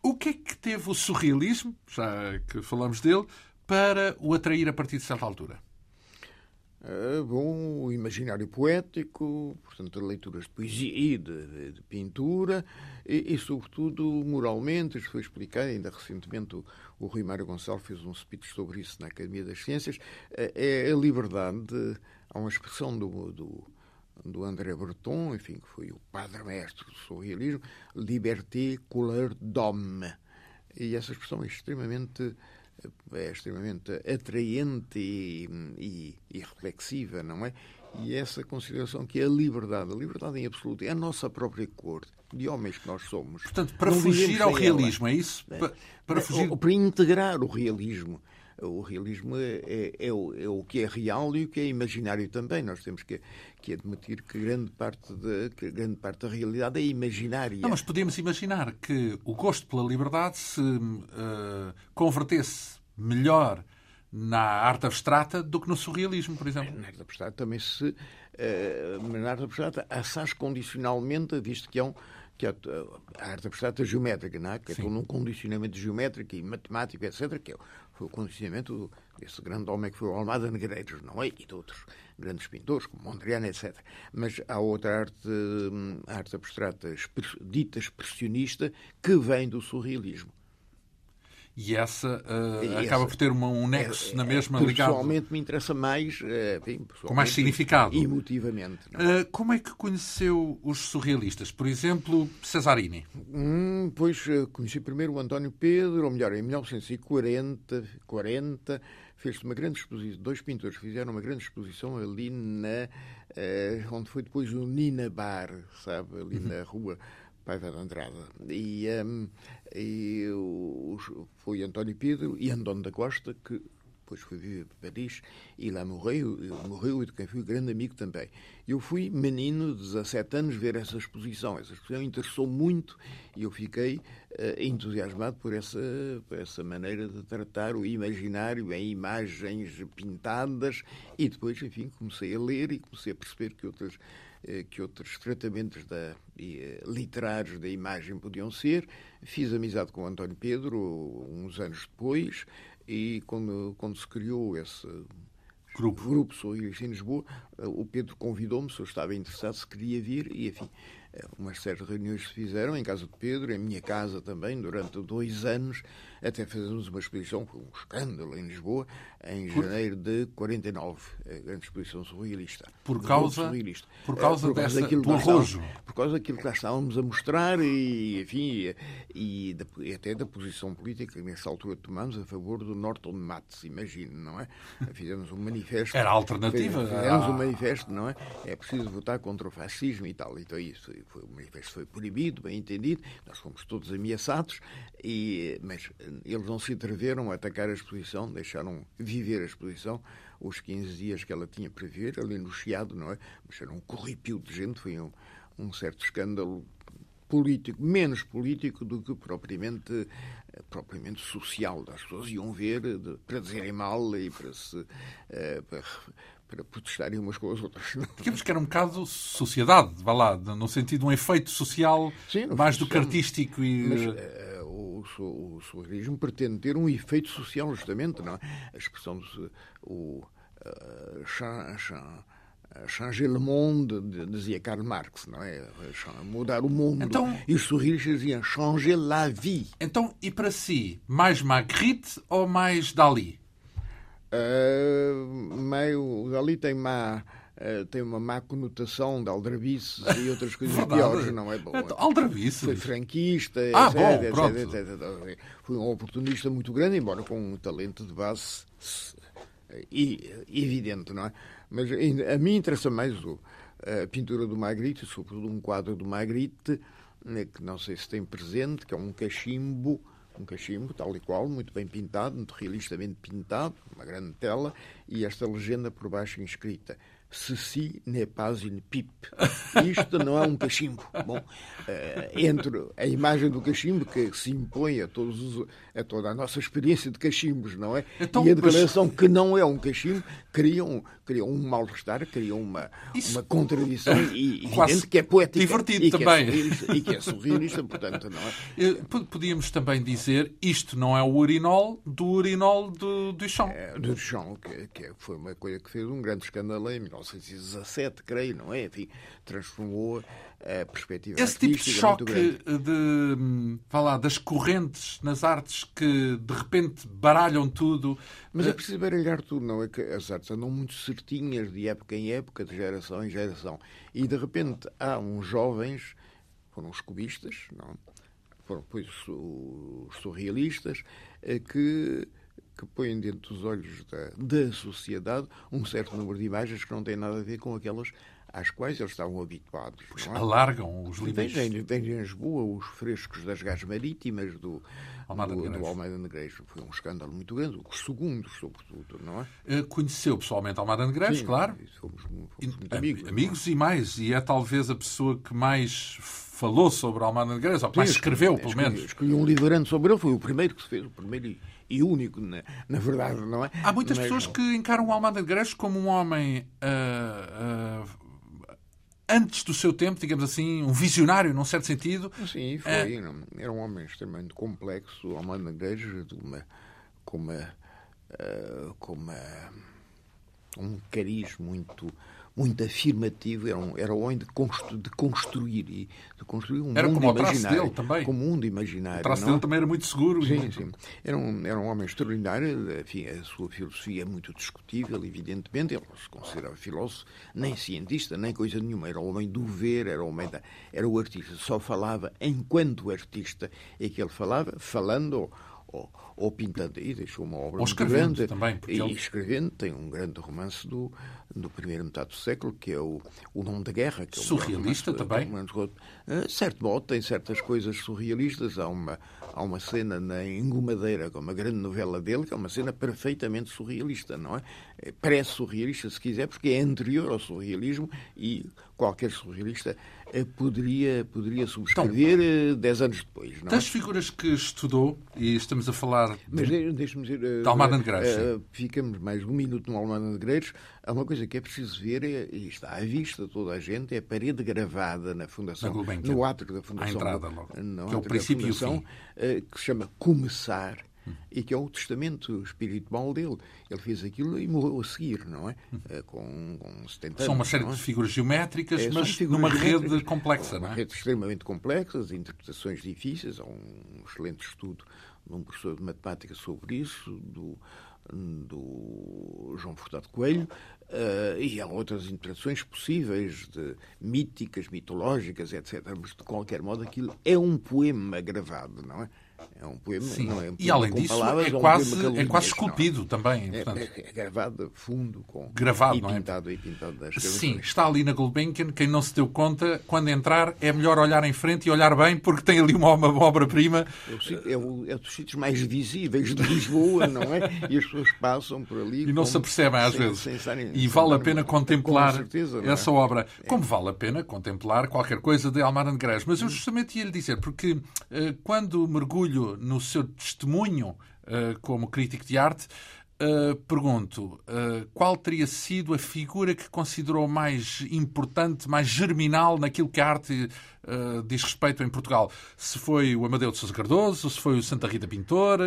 O que é que teve o surrealismo, já que falamos dele, para o atrair a partir de certa altura? Uh, bom, imaginário poético, portanto, leituras de poesia e de, de, pintura, e, e, sobretudo, moralmente, isto foi explicado, ainda recentemente o, o Rui Mário Gonçalves fez um speech sobre isso na Academia das Ciências, uh, é a liberdade, de, há uma expressão do, do, do André Breton, enfim, que foi o padre-mestre do surrealismo, liberté couleur d'homme, e essa expressão é extremamente é extremamente atraente e, e, e, reflexiva, não é? E essa consideração que é a liberdade, a liberdade em absoluto, é a nossa própria cor, de homens que nós somos. Portanto, para não fugir ao realismo, ela. é isso? É. Para, para, fugir... para integrar o realismo. O realismo é, é, é, o, é, o, que é real e o que é imaginário também. Nós temos que, que admitir que grande, parte de, grande parte da realidade é imaginária. Não, mas podemos imaginar que o gosto pela liberdade se uh, convertesse melhor na arte abstrata do que no surrealismo, por exemplo. Na arte abstrata também se. Uh, na arte abstrata assaz condicionalmente, visto que é um que é a arte abstrata geométrica, não é? que é todo um condicionamento geométrico e matemático, etc., que é foi o condicionamento desse grande homem que foi o Almada Negreiros, não é? E de outros grandes pintores, como Mondrian, etc. Mas há outra arte, hum, arte abstrata dita expressionista que vem do surrealismo. E essa uh, e acaba essa, por ter uma, um nexo é, na mesma ligado. Pessoalmente me interessa mais. Uh, enfim, com mais significado. Emotivamente. Uh, como é que conheceu os surrealistas? Por exemplo, Cesarini? Hum, pois conheci primeiro o António Pedro, ou melhor, em 1940, 40, fez uma grande exposição. Dois pintores fizeram uma grande exposição ali na. onde foi depois o Nina Bar, sabe? Ali uhum. na rua Paiva de Andrade. E, um, e foi António Pedro e António da Costa, que depois foi viver para Paris e lá morreu, morreu e de quem fui grande amigo também. Eu fui menino de 17 anos ver essa exposição. Essa exposição interessou muito e eu fiquei uh, entusiasmado por essa, por essa maneira de tratar o imaginário em imagens pintadas e depois, enfim, comecei a ler e comecei a perceber que outras eh, que outros tratamentos da, eh, literários da imagem podiam ser. Fiz amizade com o António Pedro uns anos depois e quando, quando se criou esse grupo, grupo Sorriso em Lisboa, eh, o Pedro convidou-me se eu estava interessado, se queria vir e, enfim, umas certas reuniões se fizeram em casa de Pedro, em minha casa também, durante dois anos, até fazemos uma exposição, foi um escândalo em Lisboa, em Por... janeiro de 49, a grande exposição surrealista. Por causa, surrealista. Por causa, é, por causa dessa, daquilo do arrojo. Por causa daquilo que lá estávamos a mostrar e, enfim, e, e, até da posição política que nessa altura tomamos a favor do Norton Matos, imagine, não é? (laughs) Fizemos um manifesto. Era alternativa. Fizemos um manifesto, não é? É preciso votar contra o fascismo e tal. Então isso, foi, o manifesto foi proibido, bem entendido, nós fomos todos ameaçados, e, mas eles não se atreveram a atacar a exposição, deixaram viver a exposição os 15 dias que ela tinha para ver, ali no Chiado, não é? Mas era um corripio de gente, foi um, um certo escândalo político, menos político do que propriamente, propriamente social. As pessoas iam ver para dizerem mal e para se. Uh, para, para protestarem umas com as outras. Digamos que era um bocado sociedade, vá lá, no sentido de um efeito social Sim, mais do que artístico e. Mas, uh, o, o surrealismo pretende ter um efeito social, justamente, não é? A expressão do o, uh, changer le monde, dizia Karl Marx, não é? Mudar o mundo. Então, e os surrealistas diziam changer la vie. Então, e para si, mais Magritte ou mais Dali? Uh, meio, o Dali tem má Uh, tem uma má conotação de aldrabices e outras coisas piores, não é bom. Então, aldrabices? Foi franquista, ah, etc, bom, etc, etc, etc, Foi um oportunista muito grande, embora com um talento de base evidente, não é? Mas a mim interessa mais a pintura do Magritte, sobretudo um quadro do Magritte, né, que não sei se tem presente, que é um cachimbo, um cachimbo tal e qual, muito bem pintado, muito realistamente pintado, uma grande tela, e esta legenda por baixo inscrita Ceci n'est pas une pipe. Isto não é um cachimbo. Bom, eh, entre a imagem do cachimbo que se impõe a, todos os, a toda a nossa experiência de cachimbos, não é? Então, e a declaração mas... que não é um cachimbo criam, criam um mal-estar, criam uma, Isso... uma contradição e, evidente que é poética. Divertido e também. Que é e que é surrealista, portanto, não é? Eh, podíamos também dizer isto não é o urinol do urinol do Duchamp. É, do Duchamp, que, que foi uma coisa que fez um grande escândalo em 1917, creio, não é? Enfim, transformou a perspectiva Esse tipo de choque de, falar das correntes nas artes que de repente baralham tudo. Mas é preciso baralhar tudo, não é que as artes andam muito certinhas de época em época, de geração em geração. E de repente há uns jovens, foram os cubistas, não? foram depois os surrealistas, eh, que que põem dentro dos olhos da, da sociedade um certo número de imagens que não têm nada a ver com aquelas às quais eles estavam habituados. É? Alargam os limites. Tem, tem, em Lisboa os frescos das gás marítimas do Almeida, do, do Almeida Negreiros. Foi um escândalo muito grande, os segundos, sobretudo, não é? Eh, conheceu pessoalmente Almeida Negreiros, claro. Fomos muito amigos. Amigos e mais, e é talvez a pessoa que mais falou sobre Almeida Negreiros, ou que mais escreveu, pelo menos. Escolhi um livro sobre ele, foi o primeiro que se fez, o primeiro e único, na, na verdade, não é? Há muitas Mas, pessoas que encaram o Almada Negreiros como um homem uh, uh, antes do seu tempo, digamos assim, um visionário, num certo sentido. Sim, foi. É... Era um homem extremamente complexo, o Almada Negreiros, de uma, com, uma, uh, com uma, um cariz muito muito afirmativo, era um, era um homem de, constru, de construir e de construir um era mundo como imaginário. Dele também. Como um mundo imaginário. O traço dele também era muito seguro. Sim, muito... sim. Era um, era um homem extraordinário, enfim, a sua filosofia é muito discutível, evidentemente, ele não se considerava filósofo, nem cientista, nem coisa nenhuma, era o homem do ver, era o homem da, era o artista, só falava enquanto artista, é que ele falava, falando ou, ou pintando. E deixou uma obra muito grande. Também, e ele... escrevendo, tem um grande romance do, do primeiro metade do século, que é o, o Nome da Guerra. Que é Surrealista também. Uh, certo modo, tem certas coisas surrealistas. Há uma, há uma cena na Engomadeira, que é uma grande novela dele, que é uma cena perfeitamente surrealista, não é? é Pré-surrealista, se quiser, porque é anterior ao surrealismo e qualquer surrealista eh, poderia, poderia subscrever então, dez anos depois. Não das é? figuras que estudou, e estamos a falar. Mas deixe-me dizer. De Almada Negreiros. Ficamos mais um minuto no Almada Negreiros. Há uma coisa que é preciso ver, é, e está à vista toda a gente, é a parede gravada na Fundação. No átrio da Fundação. À entrada, logo. No que é o princípio Fundação, uh, que se chama Começar E que é o testamento espiritual dele. Ele fez aquilo e morreu a seguir, não é? Eh, com, com 70 anos. São uma série é? de figuras geométricas, É, mas figuras numa geométricas, rede complexa, não Uma é? rede extremamente complexa, interpretações difíceis. Há um excelente estudo de um professor de matemática sobre isso, do, do João Furtado Coelho, eh, e há outras interpretações possíveis, de míticas, mitológicas, etc. Mas, de qualquer modo, aquilo é um poema gravado, não é? É um poema, Sim. não é um E poema além com disso, palavras, é um quase, poema com é quase não esculpido também. É, é, é gravado a fundo, com, Gravado, e não é? pintado, e pintado das Sim, está ali na Gulbenkian. Quem não se deu conta, quando entrar, é melhor olhar em frente e olhar bem, porque tem ali uma, uma obra-prima. É, é, é dos sítios mais visíveis de Lisboa, não é? E as pessoas passam por ali. E não como- se apercebem às sem- vezes. sem estarem- e vale a pena contemplar certeza, é? essa obra. Como vale a pena contemplar qualquer coisa de Almada de Grés. Mas eu justamente ia lhe dizer, porque eh, quando mergulho no seu testemunho eh, como crítico de arte, eh, pergunto eh, qual teria sido a figura que considerou mais importante, mais germinal naquilo que a arte eh, diz respeito em Portugal. Se foi o Amadeu de Sousa Cardoso, se foi o Santa Rita Pintor,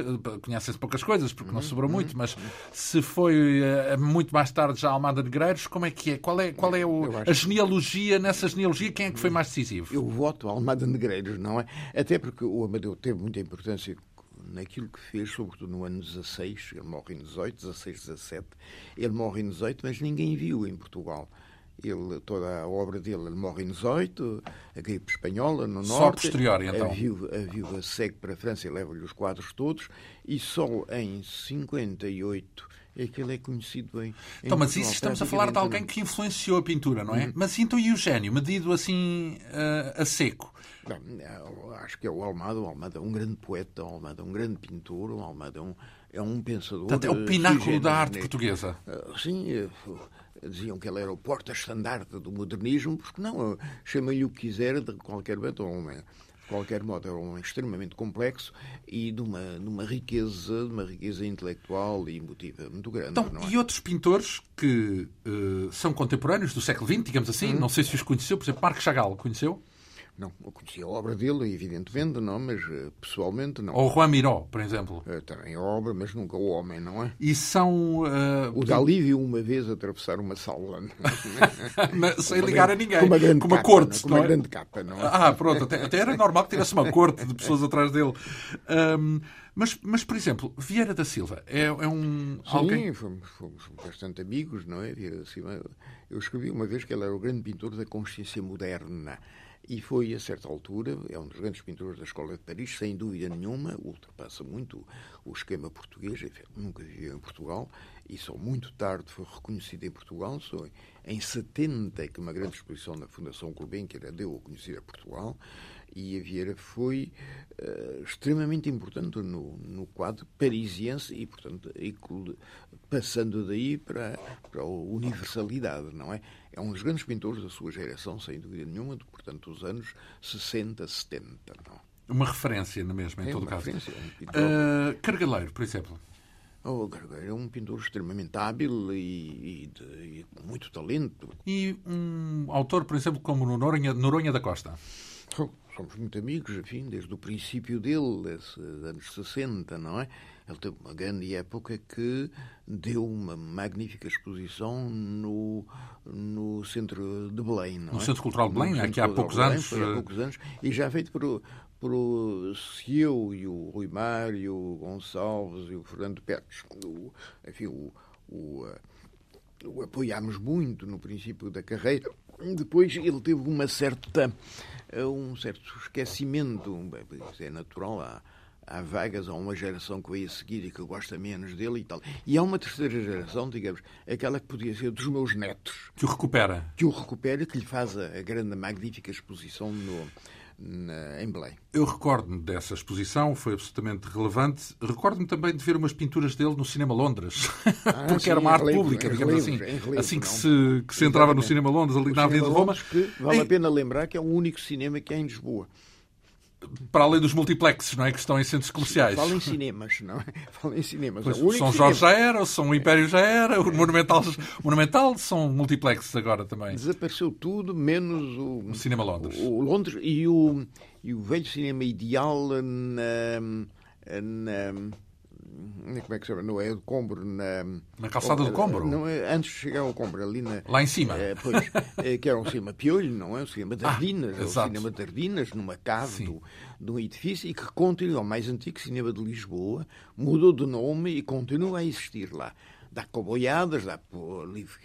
conhecem-se poucas coisas porque Uhum, não sobrou muito, mas se foi muito mais tarde já Almada de Negreiros, como é que é? Qual é, qual é o- a genealogia? Nessa genealogia, quem é que foi mais decisivo? Eu voto Almada Negreiros, não é? Até porque o Amadeu teve muita importância naquilo que fez, sobretudo no ano 16, ele morre em 18, 16, 17, ele morre em 18, mas ninguém viu em Portugal. Ele, toda a obra dele, ele morre em 18, a gripe espanhola no Só norte. posterior, então. A viúva, a viúva segue para a França e leva-lhe os quadros todos, e só em 58 é que ele é conhecido em. em Então, mas isso estamos a falar de alguém que influenciou a pintura, não é? Uhum. Mas então e o gênio, medido assim eh, a seco? Bem, eu acho que é o Almada. O Almada é um grande poeta, o Almada é um grande pintor, o Almada é um, é um pensador. Portanto, é o eh, pináculo da generis, arte né? portuguesa. Ah, Sim, eh, diziam que ele era o porta-estandarte do modernismo, porque não, chama-lhe o que quiser, de qualquer modo, é um homem, de qualquer modo, é um homem extremamente complexo e de uma, de uma riqueza, de uma riqueza intelectual e emotiva muito grande. Então, não é? e outros pintores que eh, são contemporâneos do século XX, digamos assim, não sei se os conheceu, por exemplo, Marco Chagall, conheceu? Não, eu conhecia a obra dele, evidentemente, não, mas eh, pessoalmente não. Ou Juan Miró, por exemplo. Eh, Também a obra, mas nunca o homem, não é? E são. eh, O Dali viu uma vez atravessar uma sala. (laughs) mas sem ligar a grande- ninguém. Com uma grande com uma capa, corte, não é? Com uma é? grande capa, não é? Ah, pronto, até, até era normal que tivesse uma corte de pessoas atrás dele. Ahm, mas, mas, por exemplo, Vieira da Silva é, é um. Sim, alguém. fomos, fomos bastante amigos, não é? Vieira da Silva. Eu escrevi uma vez que ele era o grande pintor da consciência moderna. E foi, a certa altura, é um dos grandes pintores da Escola de Paris, sem dúvida nenhuma, ultrapassa muito o esquema português, enfim, nunca viveu em Portugal, e só muito tarde foi reconhecido em Portugal, só em 70 que uma grande exposição na Fundação Gulbenkian deu a conhecer a Portugal, e a Vieira foi eh, extremamente importante no, no quadro parisiense e, portanto, passando daí para, para a universalidade, não é? É um dos grandes pintores da sua geração, sem dúvida nenhuma, de, portanto, dos anos 60, 70, não é? Uma referência na mesma, em É todo caso. referência, é um pintor. Ah, Cargaleiro, por exemplo. O Gargueiro é um pintor extremamente hábil e, e de- e com muito talento. E um autor, por exemplo, como Noronha, Noronha da Costa. Oh, Somos muito amigos, enfim, desde o princípio dele, desses anos 60, não é? Ele teve uma grande época que deu uma magnífica exposição no, no centro de Belém, não No é? Centro Cultural de Belém, No aqui há Centro poucos de anos, Belém, foi eh, há poucos anos, e já feito por, por o Cieu e o Rui Mário, o Gonçalves e o Fernando Pérez. O, enfim, o, o, eh, o apoiámos muito no princípio da carreira. Depois ele teve uma certa, eh, um certo esquecimento, isso é natural, há, há vagas, há uma geração que veio a seguir e que gosta menos dele e tal. E há uma terceira geração, digamos, aquela que podia ser dos meus netos, Que o recupera. que o recupera, que lhe faz a, a grande, magnífica exposição no, na, em Belém. Eu recordo-me dessa exposição, foi absolutamente relevante. Recordo-me também de ver umas pinturas dele no Cinema Londres, (laughs) porque sim, era uma em arte pública, em digamos assim. relevo, assim que não? se, que se entrava no. Cinema Londres, ali O na Avenida de Roma, que vale em- a pena lembrar que é o único cinema que há em Lisboa. Para além dos multiplexes, não é? Que estão em centros comerciais. Fala em cinemas, não é? (laughs) Fala em cinemas. Pois, É o São Jorge cinema. já era, o São Império já era, o Monumental, o Monumental são multiplexes agora também. Desapareceu tudo, menos o, O Cinema Londres. o Londres e o, e o velho cinema ideal na, na, como é que se chama? Não é do Combro, na, na calçada do Combro? Não, é, antes de chegar ao Combro, ali na. Lá em cima. É, pois, é, que era um cinema piolho, não é? Um cinema de Ardinas, ah, é um cinema de Ardinas, numa cave do, de um edifício e que continua, o mais antigo cinema de Lisboa, mudou de nome e continua a existir lá dá coboiadas, dá livros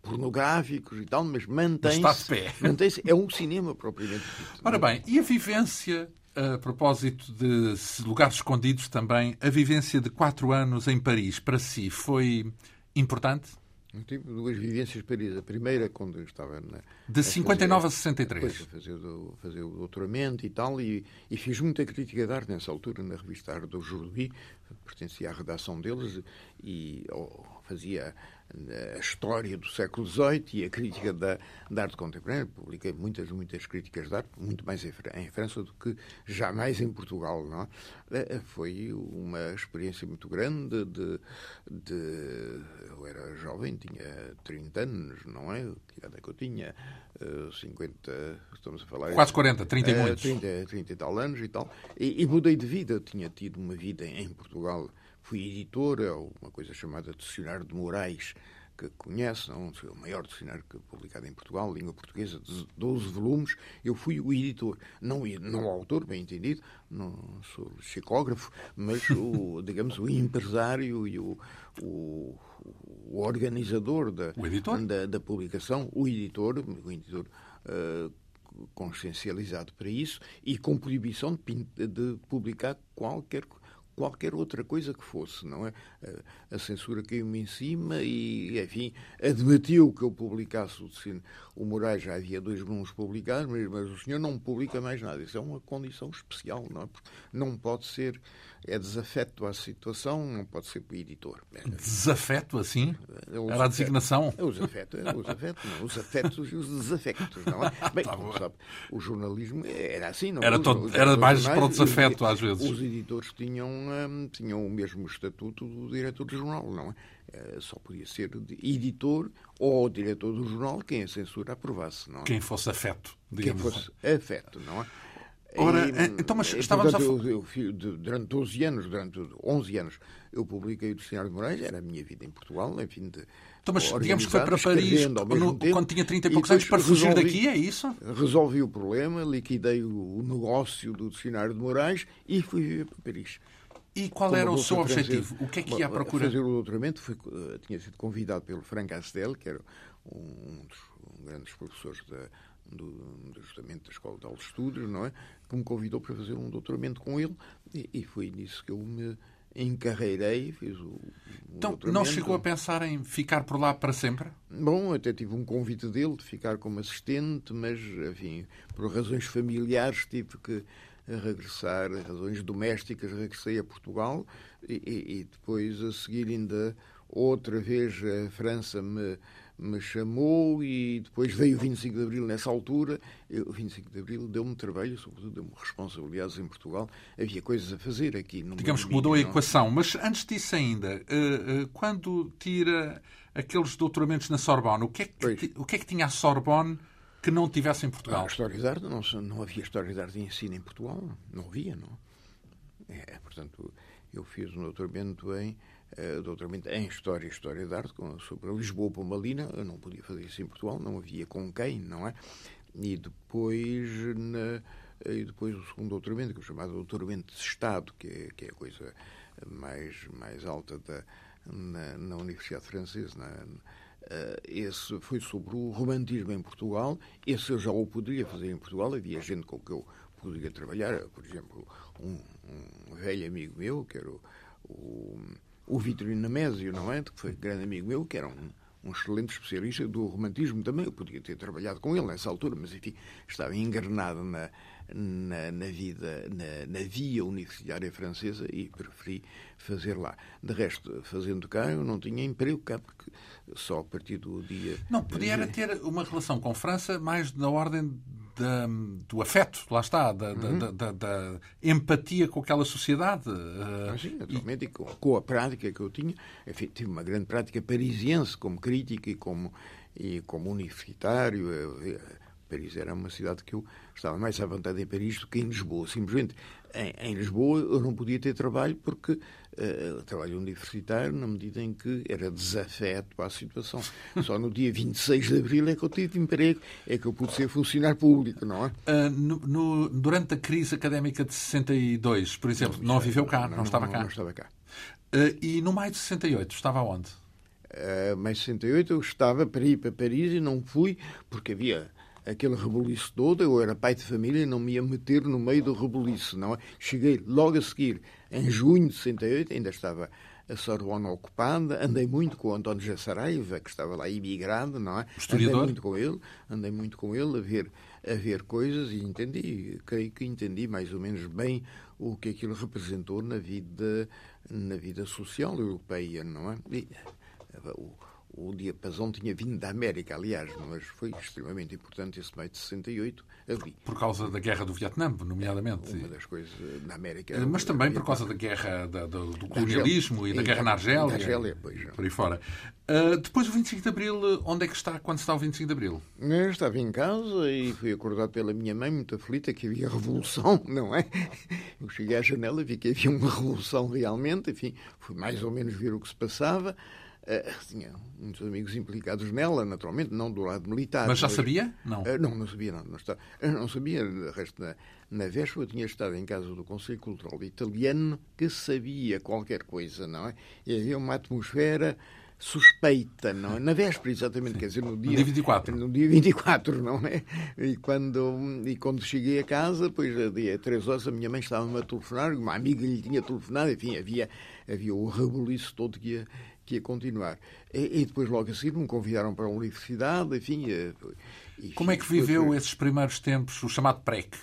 pornográficos e tal, mas mantém-se. Está de pé. Mantém-se. É um cinema propriamente dito. Ora bem, e a vivência, a propósito de lugares escondidos também, a vivência de quatro anos em Paris, para si, foi importante? Eu tive duas vivências em Paris. A primeira, quando eu estava na. De 59 fazer, a 63. Depois, fazer, fazer o doutoramento e tal, e, e, fiz muita crítica de arte nessa altura na revista Arte do Jordi, pertencia à redação deles, e oh, fazia a história do século XVIII e a crítica da, da, arte contemporânea. Publiquei muitas, muitas críticas de arte, muito mais em, em França do que jamais em Portugal. Não? É? Foi uma experiência muito grande. De, de, eu era jovem, tinha 30 anos, não é? Que idade é que eu tinha? 50, eh, estamos a falar. Quase 40, 30 e muitos. 30, 30 e tal anos e tal. E, e mudei de vida. Eu tinha tido uma vida em Portugal fui editor, é uma coisa chamada Dicionário de Moraes, que conhece, não? o maior dicionário publicado em Portugal, língua portuguesa, de 12 volumes. Eu fui o editor, não, não o autor, bem entendido, não sou psicógrafo, mas o, (laughs) digamos, o empresário e o, o, o organizador da, o da, da, publicação, o editor, o editor uh, consciencializado para isso e com proibição de, de publicar qualquer coisa qualquer outra coisa que fosse, não é? A censura caiu-me em cima e, enfim, admitiu que eu publicasse o Decino. O Moraes já havia dois volumes publicados, mas, mas, o senhor não publica mais nada. Isso é uma condição especial, não é? Porque não pode ser, é desafeto à situação, não pode ser editor. Desafeto, assim? É Era a designação? É os afetos, é os afetos, não, os afetos e os desafectos, não é? (laughs) Bem, tá sabe, o jornalismo era assim, não Era, todo, era mais para o desafeto, às vezes. Os editores tinham hum, tinham o mesmo estatuto do diretor do jornal, não é? Só podia ser editor ou diretor do jornal quem a censura aprovasse, não é? Quem fosse afeto, digamos Quem fosse assim. afeto, não é? Ora, e, eh, então, mas estávamos portanto, a... eu, eu, durante 12 anos, durante 11 anos, eu publiquei o Dicionário de Moraes, era a minha vida em Portugal, enfim, de, então, mas digamos que foi para Paris no, tempo, quando tinha 30 e poucos anos para fugir resolvi, daqui, é isso? Resolvi o problema, liquidei o negócio do Dicionário de Moraes e fui viver para Paris. E qual era o seu objetivo? O que é que ia à procura? Fazer o doutoramento, fui, eh, tinha sido convidado pelo Frank Astel, que era um dos um grandes professores da, do, justamente da Escola de Altos Estudos, não é? Que me convidou para fazer um doutoramento com ele e, e foi nisso que eu me encarreirei, fiz o, o Então, não chegou a pensar em ficar por lá para sempre? Bom, até tive um convite dele de ficar como assistente, mas, enfim, por razões familiares tive que regressar, razões domésticas, regressei a Portugal e, e, depois a seguir ainda outra vez a França me, me chamou e depois veio o 25 de Abril nessa altura. o 25 de Abril deu-me trabalho, sobretudo deu-me responsabilidades em Portugal. Havia coisas a fazer aqui. Digamos que mudou a equação. Mas antes disso ainda, eh, eh, quando tira aqueles doutoramentos na Sorbonne, o que é que, o que, é que tinha a Sorbonne que não tivesse em Portugal? Ah, história de arte, não, não havia história de arte de ensino em Portugal, não havia, não. É, portanto, eu fiz um doutoramento em, uh, doutoramento em História e História de Arte sobre Lisboa Pomalina, eu não podia fazer isso em Portugal, não havia com quem, não é? E depois, na, e depois o segundo doutoramento, que é o chamado doutoramento de Estado, que é, que é a coisa mais, mais alta da, na, na Universidade Francesa, na, Uh, esse foi sobre o romantismo em Portugal. Esse eu já o poderia fazer em Portugal. Havia gente com que eu poderia trabalhar. Por exemplo, um, um velho amigo meu, que era o, o, o Vitorino Nemésio, não é? Que foi grande amigo meu, que era um, um excelente especialista do romantismo também. Eu podia ter trabalhado com ele nessa altura, mas enfim, estava engarnado na, na, na vida, na, na, via universitária francesa e preferi fazer lá. De resto, fazendo cá, eu não tinha emprego cá, porque só a partir do dia. Não, podia ter uma relação com França mais na ordem da, do afeto, lá está, da, uhum. da, da, da, empatia com aquela sociedade. Ah, sim, naturalmente, e com, com, a prática que eu tinha. Enfim, tive uma grande prática parisiense como crítica e como, e como universitário. Paris era uma cidade que eu estava mais à vontade em Paris do que em Lisboa. Simplesmente em, em Lisboa eu não podia ter trabalho porque uh, trabalho universitário na medida em que era desafeto à situação. Só no dia 26 de abril é que eu tive emprego, é que eu pude ser funcionário público, não é? Uh, no, no, durante a crise académica de 62, por exemplo, não, não viveu cá, não, não estava cá? Não estava cá. Uh, e no maio de 68, estava onde? Uh, maio de 68 eu estava para ir para Paris e não fui porque havia aquele rebuliço todo, eu era pai de família e não me ia meter no meio do rebuliço, não é? Cheguei logo a seguir, em junho de 68, ainda estava a Sorbonne ocupada, andei muito com o António Jassaraiva, que estava lá imigrado, não é? Historiador. Andei muito com ele, andei muito com ele a ver, a ver coisas e entendi, creio que entendi mais ou menos bem o que aquilo representou na vida, na vida social europeia, não é? E, o, o diapasão tinha vindo da América, aliás, mas foi extremamente importante esse meio de 68 ali. Por causa da guerra do Vietnã, nomeadamente. Uma das coisas na América. Mas também por causa da guerra da, do, do colonialismo e da guerra na Argélia. Na Argélia, pois. Por aí fora. Uh, depois do 25 de Abril, onde é que está quando está o 25 de Abril? Eu estava em casa e fui acordado pela minha mãe, muito aflita, que havia revolução, (laughs) não é? Eu cheguei à janela, vi que havia uma revolução realmente, enfim, fui mais ou menos ver o que se passava. Uh, tinha muitos amigos implicados nela, naturalmente, não do lado militar. Mas já mas, sabia? Não. Uh, não, não sabia, não. Não, está, uh, não sabia. De resto, na, na véspera, eu tinha estado em casa do Conselho Cultural Italiano que sabia qualquer coisa, não é? E havia uma atmosfera suspeita, não é? Na véspera, exatamente, Sim. quer dizer, no dia, no dia 24. No dia 24, não é? E quando, e quando cheguei a casa, depois, dia três horas, a minha mãe estava-me a telefonar, uma amiga lhe tinha telefonado, enfim, havia, havia o rebuliço todo que ia que ia continuar. E, e, depois, logo a seguir, me convidaram para a universidade, enfim. E, Como é que viveu foi... esses primeiros tempos, o chamado PREC?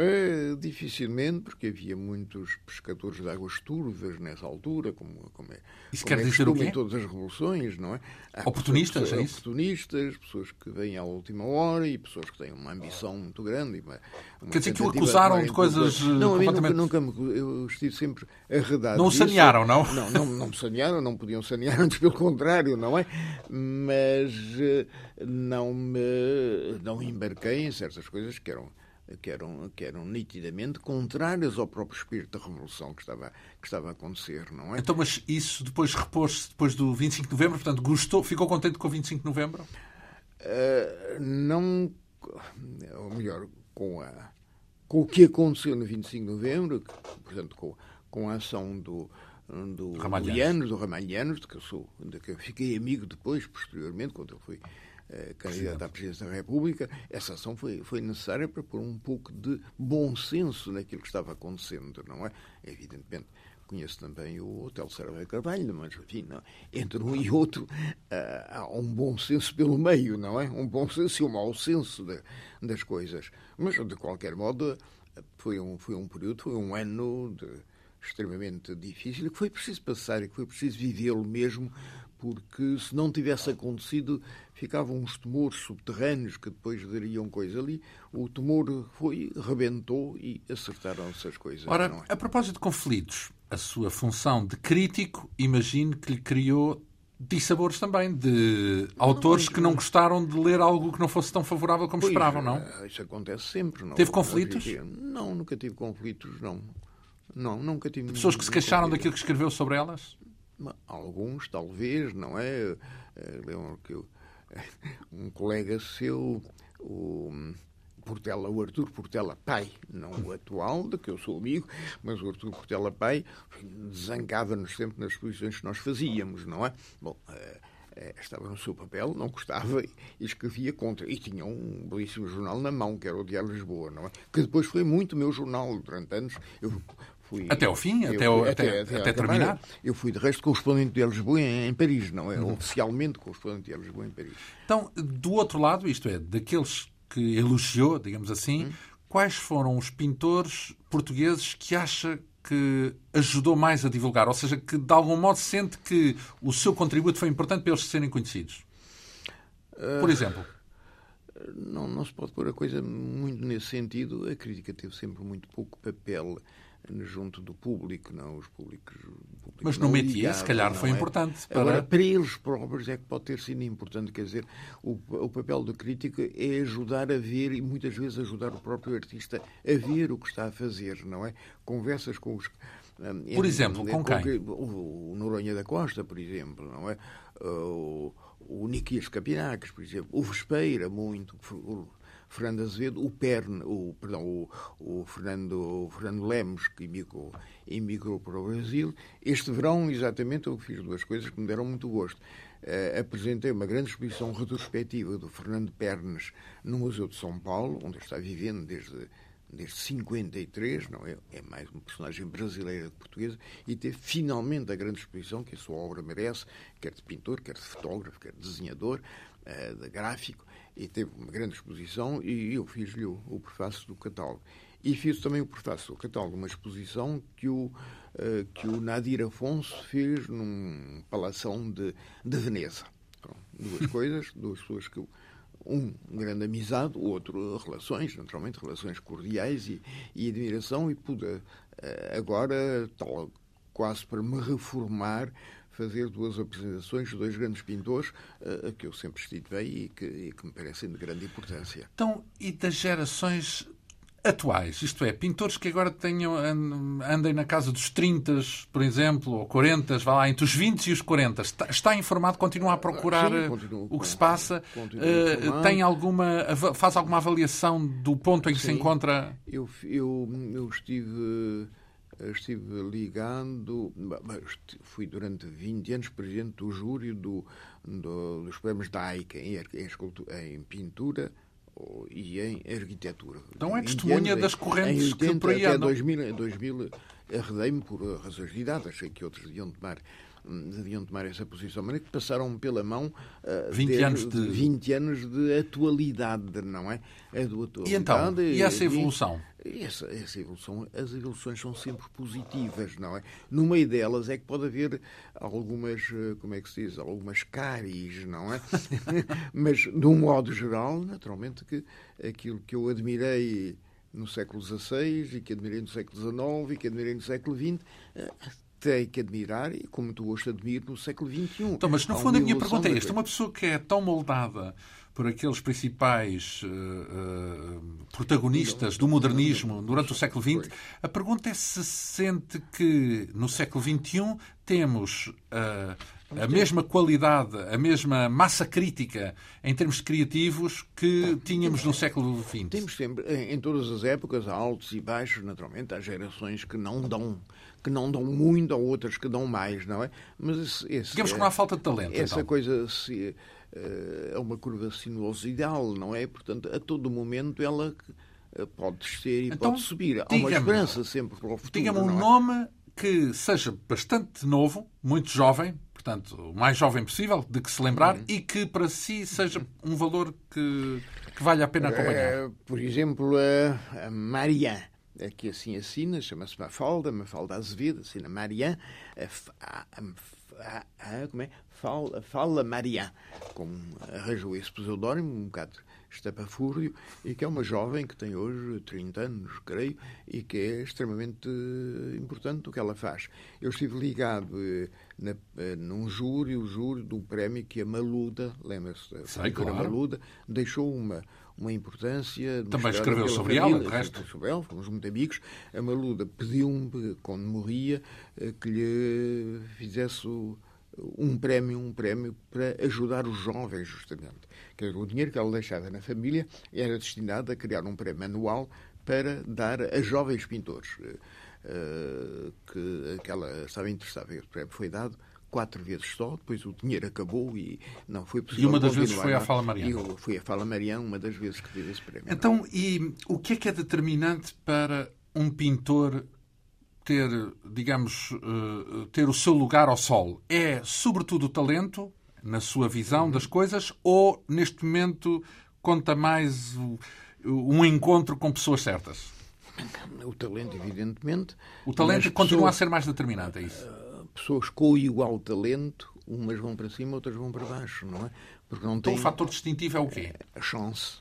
É, dificilmente, porque havia muitos pescadores de águas turvas nessa altura, como, como é, isso como quer é dizer o quê? em todas as revoluções, não é? Há oportunistas, pessoas, é isso? Oportunistas, pessoas que vêm à última hora e pessoas que têm uma ambição muito grande. Uma, uma quer dizer que o acusaram de coisas não, completamente... nunca, nunca me, eu estive sempre arredado Não disso. sanearam, não? Não, não, não me sanearam, não podiam sanear, (laughs) antes pelo contrário, não é? Mas eh, não me não embarquei em certas coisas que eram que eram, que eram nitidamente contrárias ao próprio espírito da revolução que estava, que estava a acontecer, não é? Então, mas isso depois repôs-se depois do 25 de novembro? Portanto, gostou, ficou contente com o 25 de novembro? Uh, não, ou melhor, com, a, com o que aconteceu no 25 de novembro, portanto, com, com a ação do, do Ramalhianos, do Ramalhianos, de que eu sou, de que eu fiquei amigo depois, posteriormente, quando ele foi eh, candidato à presidência da República, essa ação foi, foi necessária para pôr um pouco de bom senso naquilo que estava acontecendo, não é? Evidentemente, conheço também o Hotel Serra Carvalho, mas enfim, não, entre um e outro uh, há um bom senso pelo meio, não é? Um bom senso e um mau senso de, das coisas. Mas, de qualquer modo, foi um, foi um período, foi um ano de, extremamente difícil, que foi preciso passar e que foi preciso vivê-lo mesmo, porque se não tivesse acontecido, ficavam uns tumores subterrâneos que depois dariam coisa ali. O tumor foi, rebentou e acertaram-se as coisas. Ora, é? a propósito de conflitos, a sua função de crítico, imagino que lhe criou dissabores também, de autores não, que não gostaram de ler algo que não fosse tão favorável como pois, esperavam, não? Eh, isso acontece sempre. Não? Teve conflitos? Não, nunca tive conflitos, não. Não, nunca tive. pessoas que se queixaram daquilo que escreveu sobre elas? Alguns, talvez, não é? Eh, lembro que (laughs) um colega seu, o Portela, o Artur Portela Pai, não o atual, de que eu sou amigo, mas o Artur Portela Pai, zangava-nos sempre nas exposições que nós fazíamos, não é? Bom, eh, eh, estava no seu papel, não gostava e escrevia contra. E tinha um belíssimo jornal na mão, que era o Diário de Lisboa, não é? Que depois foi muito meu jornal durante anos. Eu Fui, até ao fim, até, fui, até, até, até, terminar? Eu fui, de resto, correspondente de Lisboa em, em Paris, não é? Uhum. Oficialmente correspondente de Lisboa em Paris. Então, do outro lado, isto é, daqueles que elogiou, digamos assim, uhum. quais foram os pintores portugueses que acha que ajudou mais a divulgar? Ou seja, que de algum modo sente que o seu contributo foi importante para eles serem conhecidos? Por exemplo? Uh, não, não se pode pôr a coisa muito nesse sentido. A crítica teve sempre muito pouco papel junto do público, não os públicos. Mas no métier, se calhar, foi é? importante. Para... Agora, para eles próprios é que pode ter sido importante. Quer dizer, o, o papel da crítica é ajudar a ver e muitas vezes ajudar o próprio artista a ver o que está a fazer, não é? Conversas com os Por exemplo, com quem? O, Noronha da Costa, por exemplo, não é? O, o Niquias Capinacas, por exemplo, o Vespeira, muito, o Fernando Azevedo, o Perne, o, perdão, o, o, Fernando, o Fernando Lemos, que emigrou, emigrou para o Brasil. Este verão, exatamente, eu fiz duas coisas que me deram muito gosto. Uh, apresentei uma grande exposição retrospectiva do Fernando Pernes no Museu de São Paulo, onde está vivendo desde desde 53, não é? É mais uma personagem brasileira que portuguesa, e teve finalmente a grande exposição que a sua obra merece, quer de pintor, quer de fotógrafo, quer de desenhador, uh, de gráfico, e teve uma grande exposição, e eu fiz-lhe o, o prefácio do catálogo. E fiz também o prefácio do catálogo, uma exposição que o, uh, que o Nadir Afonso fez num palação de, de Veneza. Então, duas (laughs) coisas, duas pessoas que eu um grande amizade, o outro relações, naturalmente relações cordiais e, e admiração, e pude eh, agora, tal, quase para me reformar, fazer duas apresentações de dois grandes pintores uh, que eu sempre estive e que, e que me parecem de grande importância. Então, e das gerações atuais, isto é, pintores que agora tenham, andem na casa dos 30, por exemplo, ou 40, vá lá, entre os 20 e os 40. Está, está informado, continua a procurar Sim, continuo, o que se passa? Uh, tem alguma, faz alguma avaliação do ponto em que Sim, se encontra? Eu, eu, eu estive estive ligado, fui durante 20 anos presidente do júri do, do, dos prémios da AICA em, em, em pintura, e em arquitetura. Então é testemunha das correntes em 80, que por aí até 2000, 2000 arredei-me por razões de idade, achei que outros deviam tomar deviam tomar essa posição, mas é que passaram pela mão uh, 20, anos de... 20 anos de atualidade, não é? é do atualidade, e então, e essa evolução? E essa, essa evolução, as evoluções são sempre positivas, não é? No meio delas é que pode haver algumas, eh, como é que se diz, algumas cáries, não é? (laughs) mas, de um modo geral, naturalmente que aquilo que eu admirei no século XVI e que admirei no século XIX e que admirei no século XX tem que admirar, e como tu hoje admiro, no século XXI. Então, mas no fundo a minha pergunta é esta: uma pessoa que é tão moldada por aqueles principais uh, uh, protagonistas do modernismo durante o século XX, a pergunta é se sente que no século XXI temos uh, a mesma qualidade, a mesma massa crítica em termos criativos que tínhamos no século XX. Temos sempre, em todas as épocas, há altos e baixos, naturalmente, há gerações que não dão que não dão muito, ou outras que dão mais, não é? Mas esse, esse Digamos que não há falta de talento. Essa então. coisa se, eh, é uma curva sinuosidal, não é? Portanto, a todo momento ela eh, pode descer e então, pode subir. Há uma esperança sempre para o futuro. Diga-me um é? nome que seja bastante novo, muito jovem, portanto, o mais jovem possível, de que se lembrar, uhum. e que para si seja um valor que, que vale a pena acompanhar. Uh, por exemplo, a, é que assim assina, chama-se Mafalda, Mafalda Azevedo, assina Marian, a, a, a, como é? Fala, fala Marian, com, arranjou esse pseudónimo, um bocado estapafúrdio, e que é uma jovem que tem hoje 30 anos, creio, e que é extremamente importante o que ela faz. Eu estive ligado eh, na, eh, num júri, o júri do prémio que a Maluda, lembra-se da claro. Maluda, deixou uma, uma importância. Também escreveu sobre ela, de resto. Sobre ela, fomos muito amigos. A Maluda pediu-me, quando morria, eh, que lhe fizesse um prémio, um prémio para ajudar os jovens, justamente. Que o dinheiro que ela deixava na família era destinado a criar um prémio anual para dar a jovens pintores. Uh, que, que ela estava interessada. Esse prémio foi dado quatro vezes só, depois o dinheiro acabou e não foi possível. E uma das vezes foi a Fala Mariana. Foi a Fala Mariana, uma das vezes que tive esse prémio. Então, e o que é que é determinante para um pintor ter, digamos, uh, ter o seu lugar ao sol? É sobretudo o talento, na sua visão das coisas, ou neste momento conta mais um encontro com pessoas certas? O talento, evidentemente. O talento continua pessoas... a ser mais determinante, é isso? pessoas com igual talento, umas vão para cima, outras vão para baixo, não é? Porque não então tem... o fator distintivo é o quê? A chance.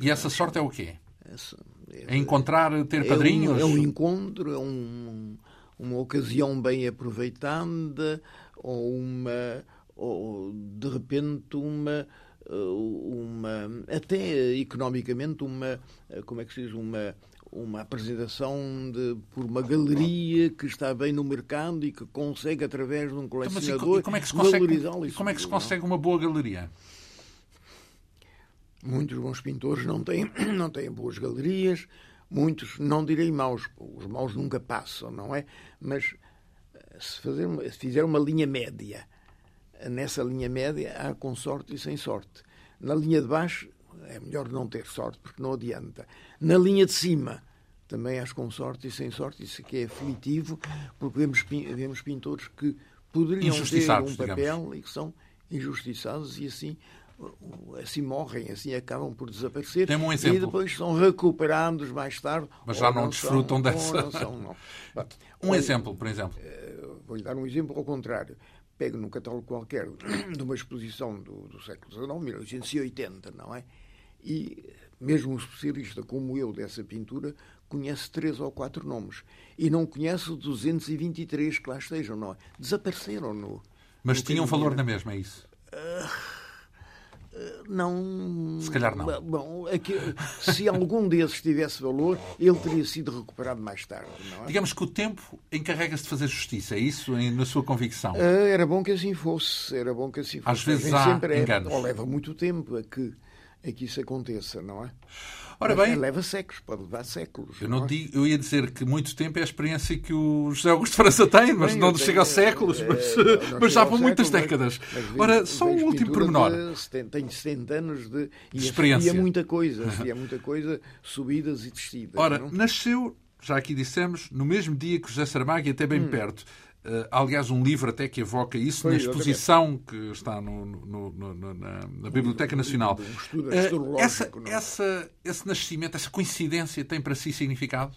E essa sorte é o quê? É, é, encontrar, ter padrinhos? É um, é um encontro, é um, uma ocasião bem aproveitada, ou uma, ou de repente uma, uma até economicamente uma, como é que se diz, uma uma apresentação de, por uma galeria que está bem no mercado e que consegue, através de um colecionador, então, mas e como é que se consegue, como é que se consegue uma boa galeria? Muitos bons pintores não têm, (clears throat) não têm boas galerias, muitos, não direi maus, os maus nunca passam, não é? Mas eh, se, fazer, se fizer uma linha média, nessa linha média há com sorte e sem sorte. Na linha de baixo é melhor não ter sorte, porque não adianta. Na linha de cima também há com sorte e sem sorte, isso aqui é aflitivo, porque vemos, vemos pintores que poderiam ter um papel digamos. e que são injustiçados e assim assim morrem, assim acabam por desaparecer Tem um exemplo. e depois são recuperados mais tarde. Mas já não, não desfrutam são, dessa. Não são, não. (laughs) um Olha, exemplo, por exemplo. Eh, vou-lhe dar um exemplo ao contrário. Pego num catálogo qualquer (clears throat) de uma exposição do, do século XIX, 1880, não é? E mesmo um especialista como eu dessa pintura conhece três ou quatro nomes e não conhece os 223 que lá estejam, não é? Desapareceram no. Mas no tinham valor na mesma, é isso? Uh não. Se calhar não. Bom, aqui, se algum desses tivesse valor, ele teria sido recuperado mais tarde. É? Digamos que o tempo encarrega-se de fazer justiça, é isso, na sua convicção? Ah, era bom que assim fosse. Era bom que assim fosse. Às vezes há sempre enganos. É, ou leva muito tempo a que, a que isso aconteça, não é? Ora bem, leva séculos, pode levar séculos. Eu, não, não é? digo, eu ia dizer que muito tempo é a experiência que o José Augusto França tem, mas bem, não chega aos séculos, é, mas, não, (laughs) mas já vão muitas décadas. Mas, mas Ora, só um último pormenor. Tenho 70 anos de, de experiência. E muita coisa, (laughs) e muita coisa, subidas e descidas. Ora, nasceu, já aqui dissemos, no mesmo dia que José Saramago e até bem hum. perto. Uh, aliás, um livro até que evoca isso Foi, na exposição que está no, no, no, na, na, Biblioteca Nacional. Um estudo uh, essa, essa, esse nascimento, essa coincidência tem para si significado?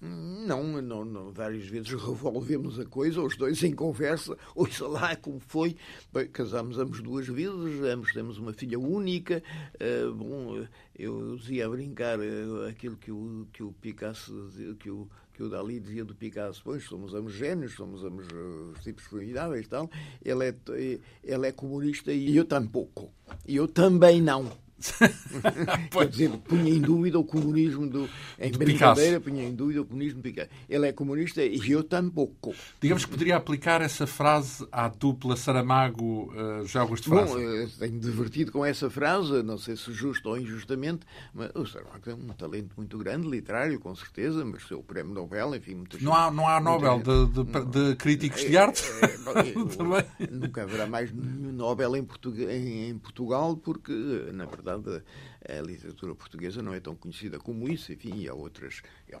Não, não, não, várias vezes revolvemos a coisa, os dois em conversa, (laughs) ouça lá como foi. Bem, casámos ambos duas vezes, ambos temos uma filha única. Uh, bom, eu dizia a brincar uh, aquilo que o, que o Picasso, que o, que o Dali dizia do Picasso, pois somos ambos gênios, somos ambos uh, tipos formidáveis e tal. Ele é, ele é comunista e eu tampouco. E eu também não. Quer dizer, punha em dúvida o comunismo do. Em do brincadeira, Picasso. punha em dúvida o comunismo do Picasso. Ele é comunista e eu tampouco. Digamos que poderia aplicar essa frase à dupla Saramago uh, José Augusto França. Bom, eu tenho divertido com essa frase, não sei se justo ou injustamente, mas o Saramago tem um talento muito grande, literário, com certeza, mas seu prémio Nobel, enfim, muitas Não há, não há Nobel de, de, de, críticos de arte? É, é, (laughs) nunca haverá mais nenhum Nobel em, Portugal, em, em Portugal porque, na verdade, verdade, a literatura portuguesa não é tão conhecida como isso, enfim, e há outras. É eh,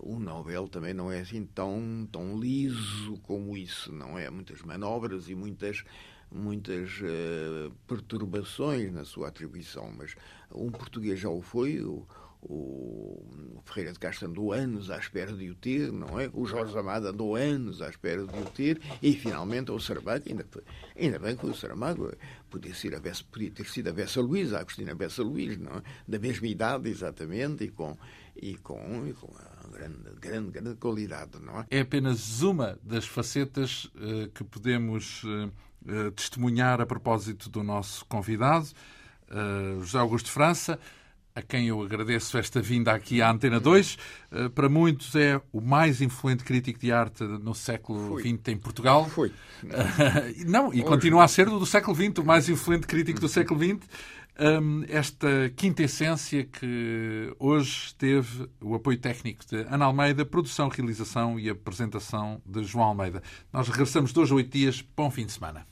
o Nobel também não é assim tão, tão liso como isso, não é? Muitas manobras e muitas, muitas uh, perturbações na sua atribuição, mas um português já o foi, o, o Ferreira de Castro andou anos à espera de o ter, não é? O Jorge Amado andou anos à espera de o ter e finalmente o Saramago, ainda, ainda bem que o Saramago podia, ser a Bessa, podia ter sido a Bessa Luís, a Agostina Bessa Luís, não é? Da mesma idade, exatamente, e com, e com, e com grande, grande, grande qualidade, não é? É apenas uma das facetas uh, que podemos uh, testemunhar a propósito do nosso convidado, José Augusto França a quem eu agradeço esta vinda aqui à Antena 2. Eh, para muitos é o mais influente crítico de arte no século XX em Portugal. Foi. (laughs) Não, e continua a ser do século XX, o mais influente crítico do século XX. Esta quinta essência que hoje teve o apoio técnico de Ana Almeida, produção, realização e apresentação de João Almeida. Nós regressamos dois a oito dias. Bom fim de semana.